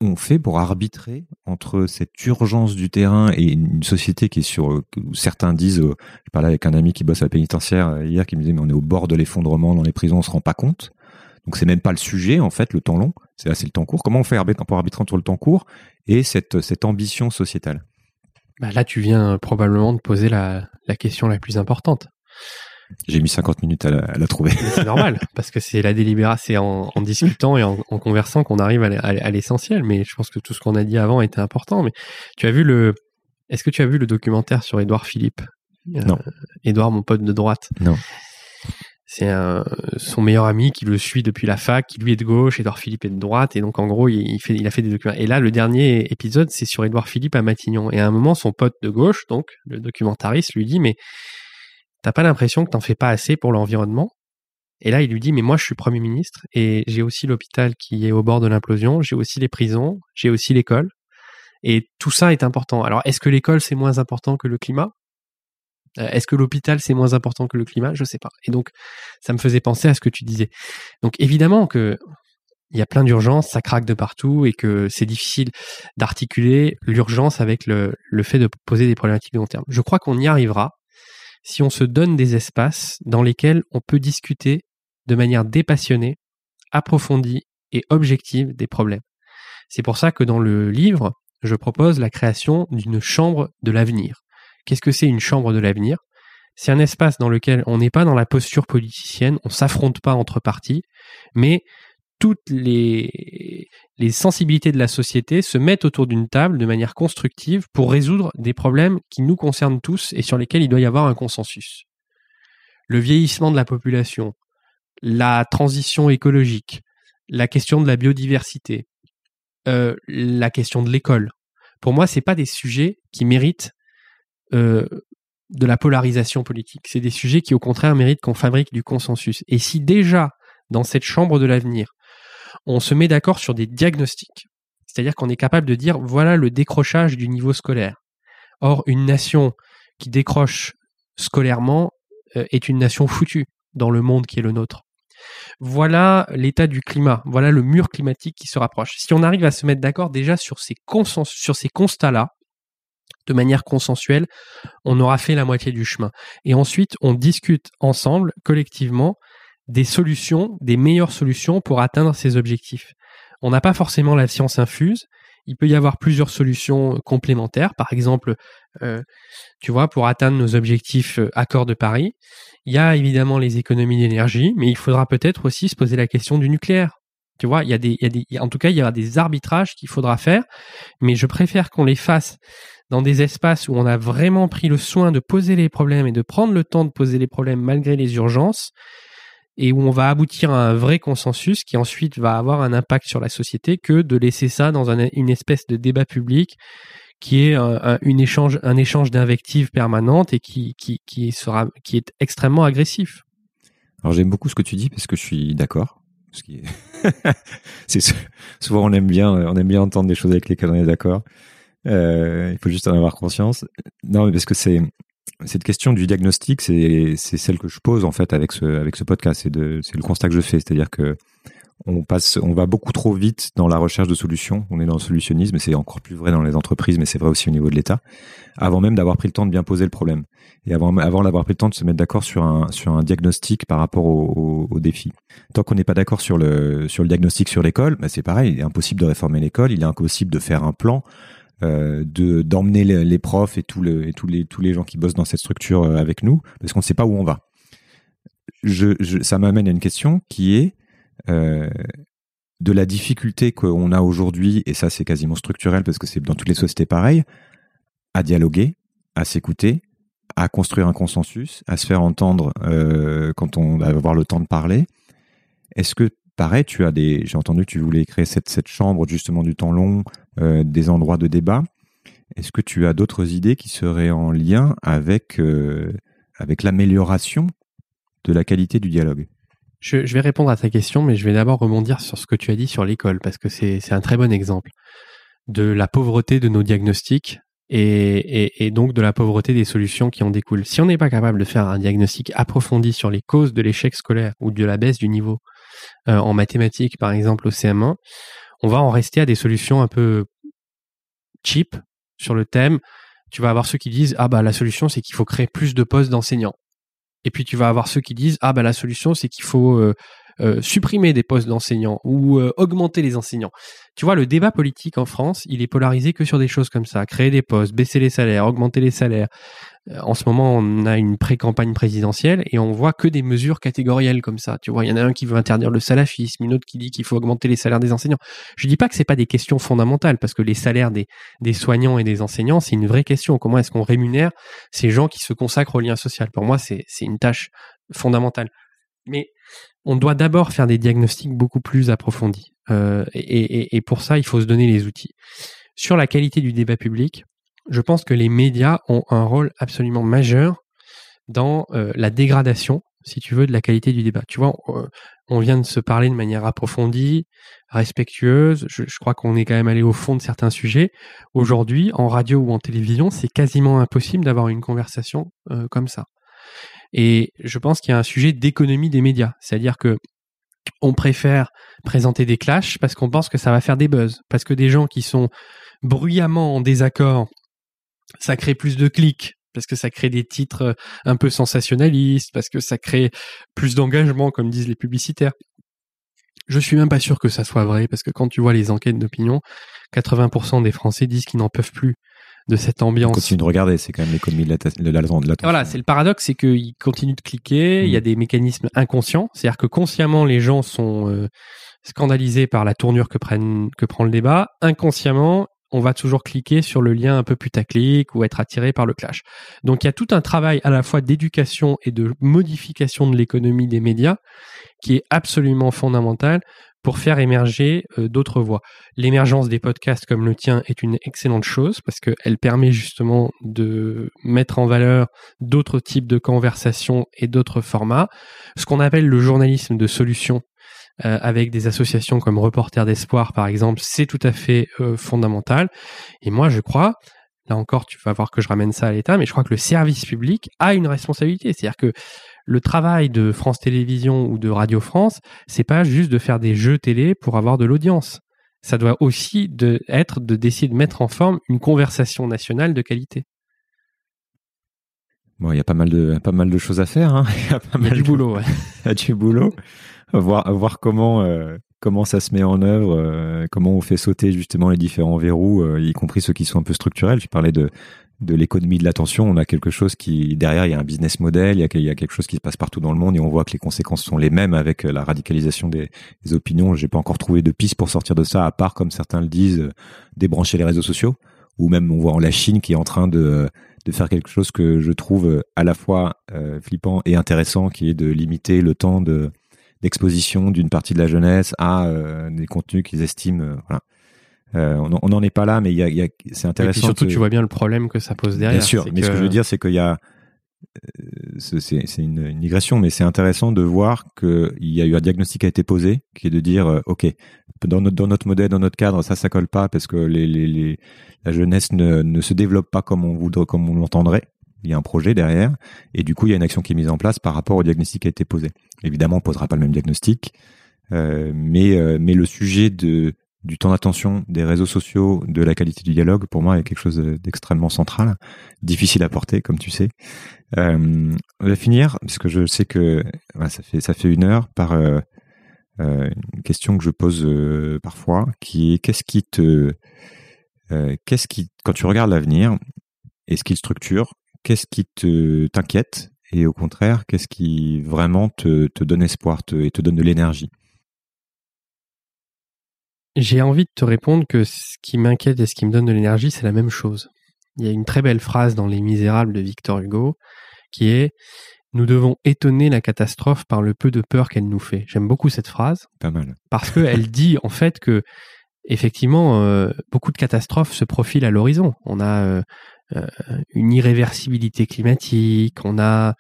Speaker 1: on fait pour arbitrer entre cette urgence du terrain et une société qui est sur, certains disent, euh, je parlais avec un ami qui bosse à la pénitentiaire euh, hier, qui me disait, mais on est au bord de l'effondrement dans les prisons, on se rend pas compte. Donc c'est même pas le sujet, en fait, le temps long, c'est là, c'est le temps court. Comment on fait pour arbitrer entre le temps court et cette, cette ambition sociétale?
Speaker 7: Bah là, tu viens probablement de poser la, la question la plus importante.
Speaker 1: J'ai mis 50 minutes à la, à la trouver.
Speaker 7: C'est normal, parce que c'est la délibération, c'est en, en discutant et en, en conversant qu'on arrive à, l'essentiel. Mais je pense que tout ce qu'on a dit avant était important. Mais tu as vu le, est-ce que tu as vu le documentaire sur Édouard Philippe? Euh,
Speaker 1: Non.
Speaker 7: Édouard, mon pote de droite.
Speaker 1: Non.
Speaker 7: C'est son meilleur ami qui le suit depuis la fac, qui lui est de gauche, Édouard Philippe est de droite, et donc en gros il, il fait, il a fait des documents. Et là, le dernier épisode, c'est sur Édouard Philippe à Matignon. Et à un moment, son pote de gauche, donc le documentariste, lui dit mais t'as pas l'impression que t'en fais pas assez pour l'environnement? Et là, il lui dit mais moi je suis premier ministre et j'ai aussi l'hôpital qui est au bord de l'implosion, j'ai aussi les prisons, j'ai aussi l'école, et tout ça est important. Alors est-ce que l'école c'est moins important que le climat? Euh, Est-ce que l'hôpital c'est moins important que le climat? Je sais pas. Et donc ça me faisait penser à ce que tu disais. Donc évidemment que il y a plein d'urgences, ça craque de partout et que c'est difficile d'articuler l'urgence avec le, le fait de poser des problématiques de long terme. Je crois qu'on y arrivera si on se donne des espaces dans lesquels on peut discuter de manière dépassionnée, approfondie et objective des problèmes. C'est pour ça que dans le livre, je propose la création d'une chambre de l'avenir. Qu'est-ce que c'est une chambre de l'avenir? C'est un espace dans lequel on n'est pas dans la posture politicienne, on s'affronte pas entre partis, mais toutes les, sensibilités de la société se mettent autour d'une table de manière constructive pour résoudre des problèmes qui nous concernent tous et sur lesquels il doit y avoir un consensus. Le vieillissement de la population, la transition écologique, la question de la biodiversité, euh, la question de l'école. Pour moi, c'est pas des sujets qui méritent euh, de la polarisation politique. C'est des sujets qui, au contraire, méritent qu'on fabrique du consensus. Et si déjà, dans cette chambre de l'avenir, on se met d'accord sur des diagnostics, c'est-à-dire qu'on est capable de dire voilà le décrochage du niveau scolaire. Or, une nation qui décroche scolairement euh, est une nation foutue dans le monde qui est le nôtre. Voilà l'état du climat, voilà le mur climatique qui se rapproche. Si on arrive à se mettre d'accord déjà sur ces, consens- sur ces constats-là, de manière consensuelle, on aura fait la moitié du chemin. Et ensuite, on discute ensemble, collectivement, des solutions, des meilleures solutions pour atteindre ces objectifs. On n'a pas forcément la science infuse. Il peut y avoir plusieurs solutions complémentaires. Par exemple, euh, tu vois, pour atteindre nos objectifs euh, accord de Paris, il y a évidemment les économies d'énergie, mais il faudra peut-être aussi se poser la question du nucléaire. Tu vois, il y a des, il y a des, en tout cas, il y aura des arbitrages qu'il faudra faire, mais je préfère qu'on les fasse dans des espaces où on a vraiment pris le soin de poser les problèmes et de prendre le temps de poser les problèmes malgré les urgences, et où on va aboutir à un vrai consensus qui ensuite va avoir un impact sur la société que de laisser ça dans un- une espèce de débat public qui est un, échange, un d'invectives permanentes et qui, qui, qui, sera, qui est extrêmement agressif.
Speaker 1: Alors j'aime beaucoup ce que tu dis parce que je suis d'accord. *laughs* C'est sou- souvent on aime bien, on aime bien entendre des choses avec lesquelles on est d'accord. Euh, il faut juste en avoir conscience. Non, mais parce que c'est cette question du diagnostic, c'est celle que je pose en fait avec ce podcast. C'est le constat que je fais, c'est-à-dire que on passe, on va beaucoup trop vite dans la recherche de solutions. On est dans le solutionnisme, c'est encore plus vrai dans les entreprises, mais c'est vrai aussi au niveau de l'État. Avant même d'avoir pris le temps de bien poser le problème et avant d'avoir pris le temps de se mettre d'accord sur un diagnostic par rapport au, au, au défi. Tant qu'on n'est pas d'accord sur le sur le diagnostic sur l'école, bah c'est pareil. Il est impossible de réformer l'école. Il est impossible de faire un plan. Euh, de d'emmener les, profs et tous les tous les gens qui bossent dans cette structure euh, avec nous parce qu'on ne sait pas où on va. Ça m'amène à une question qui est euh, de la difficulté qu'on a aujourd'hui et ça c'est quasiment structurel parce que c'est dans toutes les sociétés pareil à dialoguer, à s'écouter, à construire un consensus, à se faire entendre quand on va avoir le temps de parler. Est-ce que pareil, tu as des, j'ai entendu que tu voulais créer cette, cette chambre justement du temps long, des endroits de débat. Est-ce que tu as d'autres idées qui seraient en lien avec euh, avec l'amélioration de la qualité du dialogue?
Speaker 7: Je, vais répondre à ta question, mais je vais d'abord rebondir sur ce que tu as dit sur l'école, parce que c'est un très bon exemple de la pauvreté de nos diagnostics et, et, et donc de la pauvreté des solutions qui en découlent. Si on n'est pas capable de faire un diagnostic approfondi sur les causes de l'échec scolaire ou de la baisse du niveau euh, en mathématiques, par exemple au CM1, on va en rester à des solutions un peu cheap sur le thème. Tu vas avoir ceux qui disent ah bah la solution c'est qu'il faut créer plus de postes d'enseignants. Et puis tu vas avoir ceux qui disent ah bah la solution c'est qu'il faut euh, euh, supprimer des postes d'enseignants ou euh, augmenter les enseignants. Tu vois, le débat politique en France, il est polarisé que sur des choses comme ça. Créer des postes, baisser les salaires, augmenter les salaires. Euh, en ce moment, on a une pré-campagne présidentielle et on voit que des mesures catégorielles comme ça. Tu vois, il y en a un qui veut interdire le salafisme, une autre qui dit qu'il faut augmenter les salaires des enseignants. Je dis pas que c'est pas des questions fondamentales parce que les salaires des, des soignants et des enseignants, c'est une vraie question. Comment est-ce qu'on rémunère ces gens qui se consacrent au lien social? Pour moi, c'est c'est une tâche fondamentale. Mais on doit d'abord faire des diagnostics beaucoup plus approfondis. Euh, et, pour ça, il faut se donner les outils. Sur la qualité du débat public, je pense que les médias ont un rôle absolument majeur dans euh, la dégradation, si tu veux, de la qualité du débat. Tu vois, on, on vient de se parler de manière approfondie, respectueuse. Je, crois qu'on est quand même allé au fond de certains sujets. Aujourd'hui, en radio ou en télévision, c'est quasiment impossible d'avoir une conversation euh, comme ça. Et je pense qu'il y a un sujet d'économie des médias, c'est-à-dire que on préfère présenter des clashs parce qu'on pense que ça va faire des buzz, parce que des gens qui sont bruyamment en désaccord, ça crée plus de clics, parce que ça crée des titres euh, un peu sensationnalistes, parce que ça crée plus d'engagement, comme disent les publicitaires. Je suis même pas sûr que ça soit vrai, parce que quand tu vois les enquêtes d'opinion, 80% des Français disent qu'ils n'en peuvent plus de cette
Speaker 1: On
Speaker 7: ambiance.
Speaker 1: continue de regarder, c'est quand même l'économie de l'atta- de la- de l'attention.
Speaker 7: Voilà, c'est le paradoxe, c'est qu'ils continuent de cliquer, il y a
Speaker 1: Mm.
Speaker 7: des mécanismes inconscients, c'est-à-dire que consciemment les gens sont euh, scandalisés par la tournure que, prennent, que prend le débat, inconsciemment on va toujours cliquer sur le lien un peu putaclic ou être attiré par le clash. Donc il y a tout un travail à la fois d'éducation et de modification de l'économie des médias qui est absolument fondamental pour faire émerger euh, d'autres voies. L'émergence des podcasts comme le tien est une excellente chose parce qu'elle permet justement de mettre en valeur d'autres types de conversations et d'autres formats. Ce qu'on appelle le journalisme de solution euh, avec des associations comme Reporters d'Espoir par exemple, c'est tout à fait euh, fondamental. Et moi je crois, là encore tu vas voir que je ramène ça à l'État, mais je crois que le service public a une responsabilité. C'est-à-dire que le travail de France Télévisions ou de Radio France, c'est pas juste de faire des jeux télé pour avoir de l'audience. Ça doit aussi de, être de d'essayer de mettre en forme une conversation nationale de qualité.
Speaker 1: Bon, il y a pas mal de pas mal de choses à faire. Hein. *laughs* Il y a, pas
Speaker 7: y a du
Speaker 1: de-
Speaker 7: boulot. Ouais. *laughs*
Speaker 1: Il y a du boulot. voir voir comment euh, comment ça se met en œuvre, euh, comment on fait sauter justement les différents verrous, euh, y compris ceux qui sont un peu structurels. Tu parlais de de l'économie de l'attention. On a quelque chose qui derrière, il y a un business model, il y a, quelque chose qui se passe partout dans le monde et on voit que les conséquences sont les mêmes avec euh, la radicalisation des, des opinions. J'ai pas encore trouvé de piste pour sortir de ça, à part comme certains le disent, euh, débrancher les réseaux sociaux. Ou même on voit en la Chine qui est en train de de faire quelque chose que je trouve euh, à la fois flippant et intéressant, qui est de limiter le temps de d'exposition d'une partie de la jeunesse à des contenus qu'ils estiment. Euh, on n'en est pas là, mais il y a, y a- c'est
Speaker 7: Et
Speaker 1: intéressant.
Speaker 7: puis surtout,
Speaker 1: de-
Speaker 7: tu vois bien le problème que ça pose derrière.
Speaker 1: Bien sûr, mais ce que je veux dire, c'est qu'il y a, euh, c'est une, une digression, mais c'est intéressant de voir qu'il y a eu un diagnostic qui a été posé, qui est de dire, euh, ok, dans notre dans notre modèle, dans notre cadre, ça ça colle pas parce que les, les, les la jeunesse ne, ne se développe pas comme on voudrait, comme on l'entendrait. Il y a un projet derrière, et du coup, il y a une action qui est mise en place par rapport au diagnostic qui a été posé. Évidemment, on posera pas le même diagnostic, euh, mais euh, mais le sujet de du temps d'attention, des réseaux sociaux, de la qualité du dialogue, pour moi, est quelque chose d'extrêmement central, difficile à porter, comme tu sais. Euh, on va finir, parce que je sais que ça fait une heure, par euh, euh, une question que je pose parfois, qui est qu'est-ce qui te, qu'est-ce qui, quand tu regardes l'avenir, et ce qu'il structure, qu'est-ce qui te t'inquiète, et au contraire, qu'est-ce qui vraiment te, donne espoir et te donne de l'énergie?
Speaker 7: J'ai envie de te répondre que ce qui m'inquiète et ce qui me donne de l'énergie, c'est la même chose. Il y a une très belle phrase dans Les Misérables de Victor Hugo qui est Nous devons étonner la catastrophe par le peu de peur qu'elle nous fait. J'aime beaucoup cette phrase
Speaker 1: Pas mal.
Speaker 7: parce qu'elle *laughs* dit en fait que effectivement euh, beaucoup de catastrophes se profilent à l'horizon. On a euh, euh, une irréversibilité climatique, on a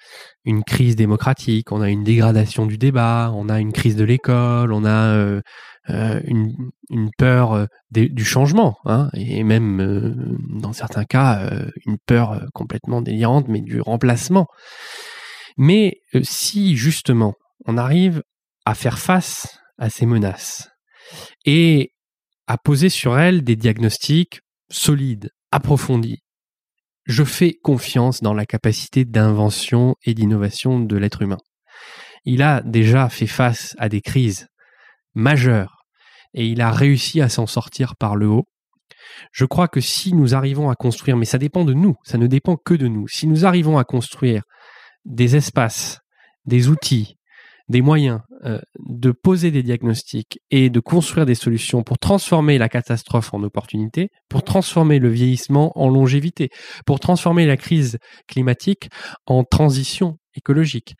Speaker 7: une crise démocratique, on a une dégradation du débat, on a une crise de l'école, on a euh, euh, une, peur euh, du changement, hein, et même euh, dans certains cas une peur complètement délirante, mais du remplacement. Mais si justement on arrive à faire face à ces menaces et à poser sur elles des diagnostics solides, approfondis, je fais confiance dans la capacité d'invention et d'innovation de l'être humain. Il a déjà fait face à des crises majeures et il a réussi à s'en sortir par le haut. Je crois que si nous arrivons à construire, mais ça dépend de nous, ça ne dépend que de nous, si nous arrivons à construire des espaces, des outils, des moyens euh, de poser des diagnostics et de construire des solutions pour transformer la catastrophe en opportunité, pour transformer le vieillissement en longévité, pour transformer la crise climatique en transition écologique,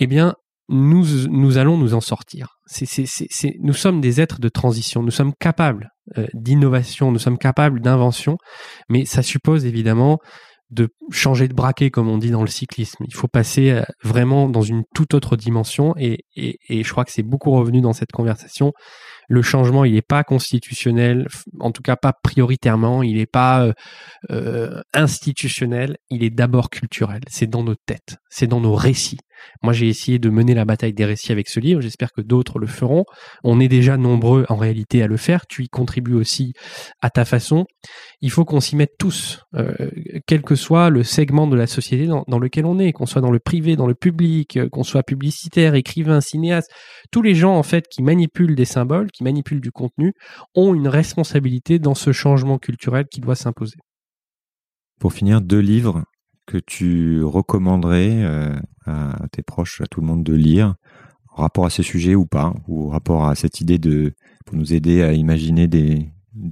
Speaker 7: eh bien, nous, nous allons nous en sortir. C'est, c'est, c'est, c'est- nous sommes des êtres de transition, nous sommes capables euh, d'innovation, nous sommes capables d'invention, mais ça suppose évidemment de changer de braquet, comme on dit dans le cyclisme. Il faut passer euh, vraiment dans une toute autre dimension, et, et, et je crois que c'est beaucoup revenu dans cette conversation. Le changement, il n'est pas constitutionnel, en tout cas pas prioritairement, il n'est pas euh, euh, institutionnel, il est d'abord culturel. C'est dans nos têtes, c'est dans nos récits. Moi, j'ai essayé de mener la bataille des récits avec ce livre. J'espère que d'autres le feront. On est déjà nombreux en réalité à le faire. Tu y contribues aussi à ta façon. Il faut qu'on s'y mette tous, euh, quel que soit le segment de la société dans, lequel on est, qu'on soit dans le privé, dans le public, euh, qu'on soit publicitaire, écrivain, cinéaste. Tous les gens en fait qui manipulent des symboles, qui manipulent du contenu, ont une responsabilité dans ce changement culturel qui doit s'imposer.
Speaker 1: Pour finir, deux livres que tu recommanderais euh, à tes proches, à tout le monde de lire, en rapport à ces sujets ou pas, ou en rapport à cette idée de pour nous aider à imaginer des,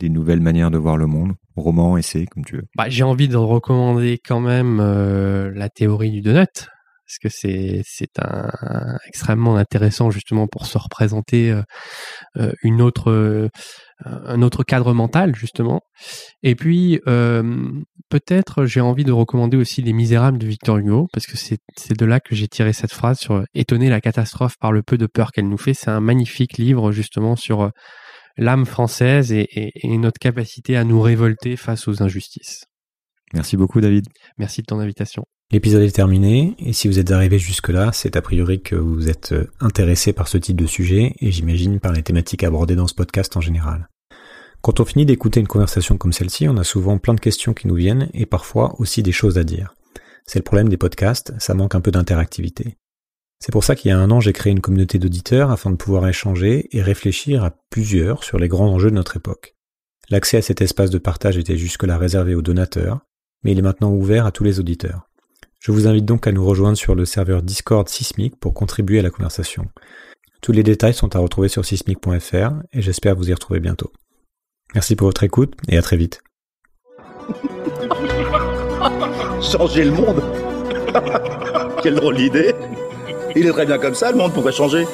Speaker 1: nouvelles manières de voir le monde, roman, essai, comme tu veux.
Speaker 7: Bah, j'ai envie de recommander quand même euh, la théorie du donut parce que c'est c'est un, extrêmement intéressant justement pour se représenter euh, euh, une autre euh, un autre cadre mental justement et puis peut-être j'ai envie de recommander aussi les Misérables de Victor Hugo parce que c'est c'est de là que j'ai tiré cette phrase sur étonner la catastrophe par le peu de peur qu'elle nous fait c'est un magnifique livre justement sur l'âme française et notre capacité à nous révolter face aux injustices.
Speaker 1: Merci beaucoup, David.
Speaker 7: Merci de ton invitation.
Speaker 8: L'épisode est terminé, et si vous êtes arrivé jusque-là, c'est a priori que vous êtes euh, intéressé par ce type de sujet, et j'imagine par les thématiques abordées dans ce podcast en général. Quand on finit d'écouter une conversation comme celle-ci, on a souvent plein de questions qui nous viennent, et parfois aussi des choses à dire. C'est le problème des podcasts, ça manque un peu d'interactivité. C'est pour ça qu'il y a un an, j'ai créé une communauté d'auditeurs afin de pouvoir échanger et réfléchir à plusieurs sur les grands enjeux de notre époque. L'accès à cet espace de partage était jusque-là réservé aux donateurs, mais il est maintenant ouvert à tous les auditeurs. Je vous invite donc à nous rejoindre sur le serveur Discord Sismic pour contribuer à la conversation. Tous les détails sont à retrouver sur sismic.fr et j'espère vous y retrouver bientôt. Merci pour votre écoute et à très vite.
Speaker 9: Changer le monde? *laughs* Quelle drôle d'idée Il est très bien comme ça, le monde pourrait changer.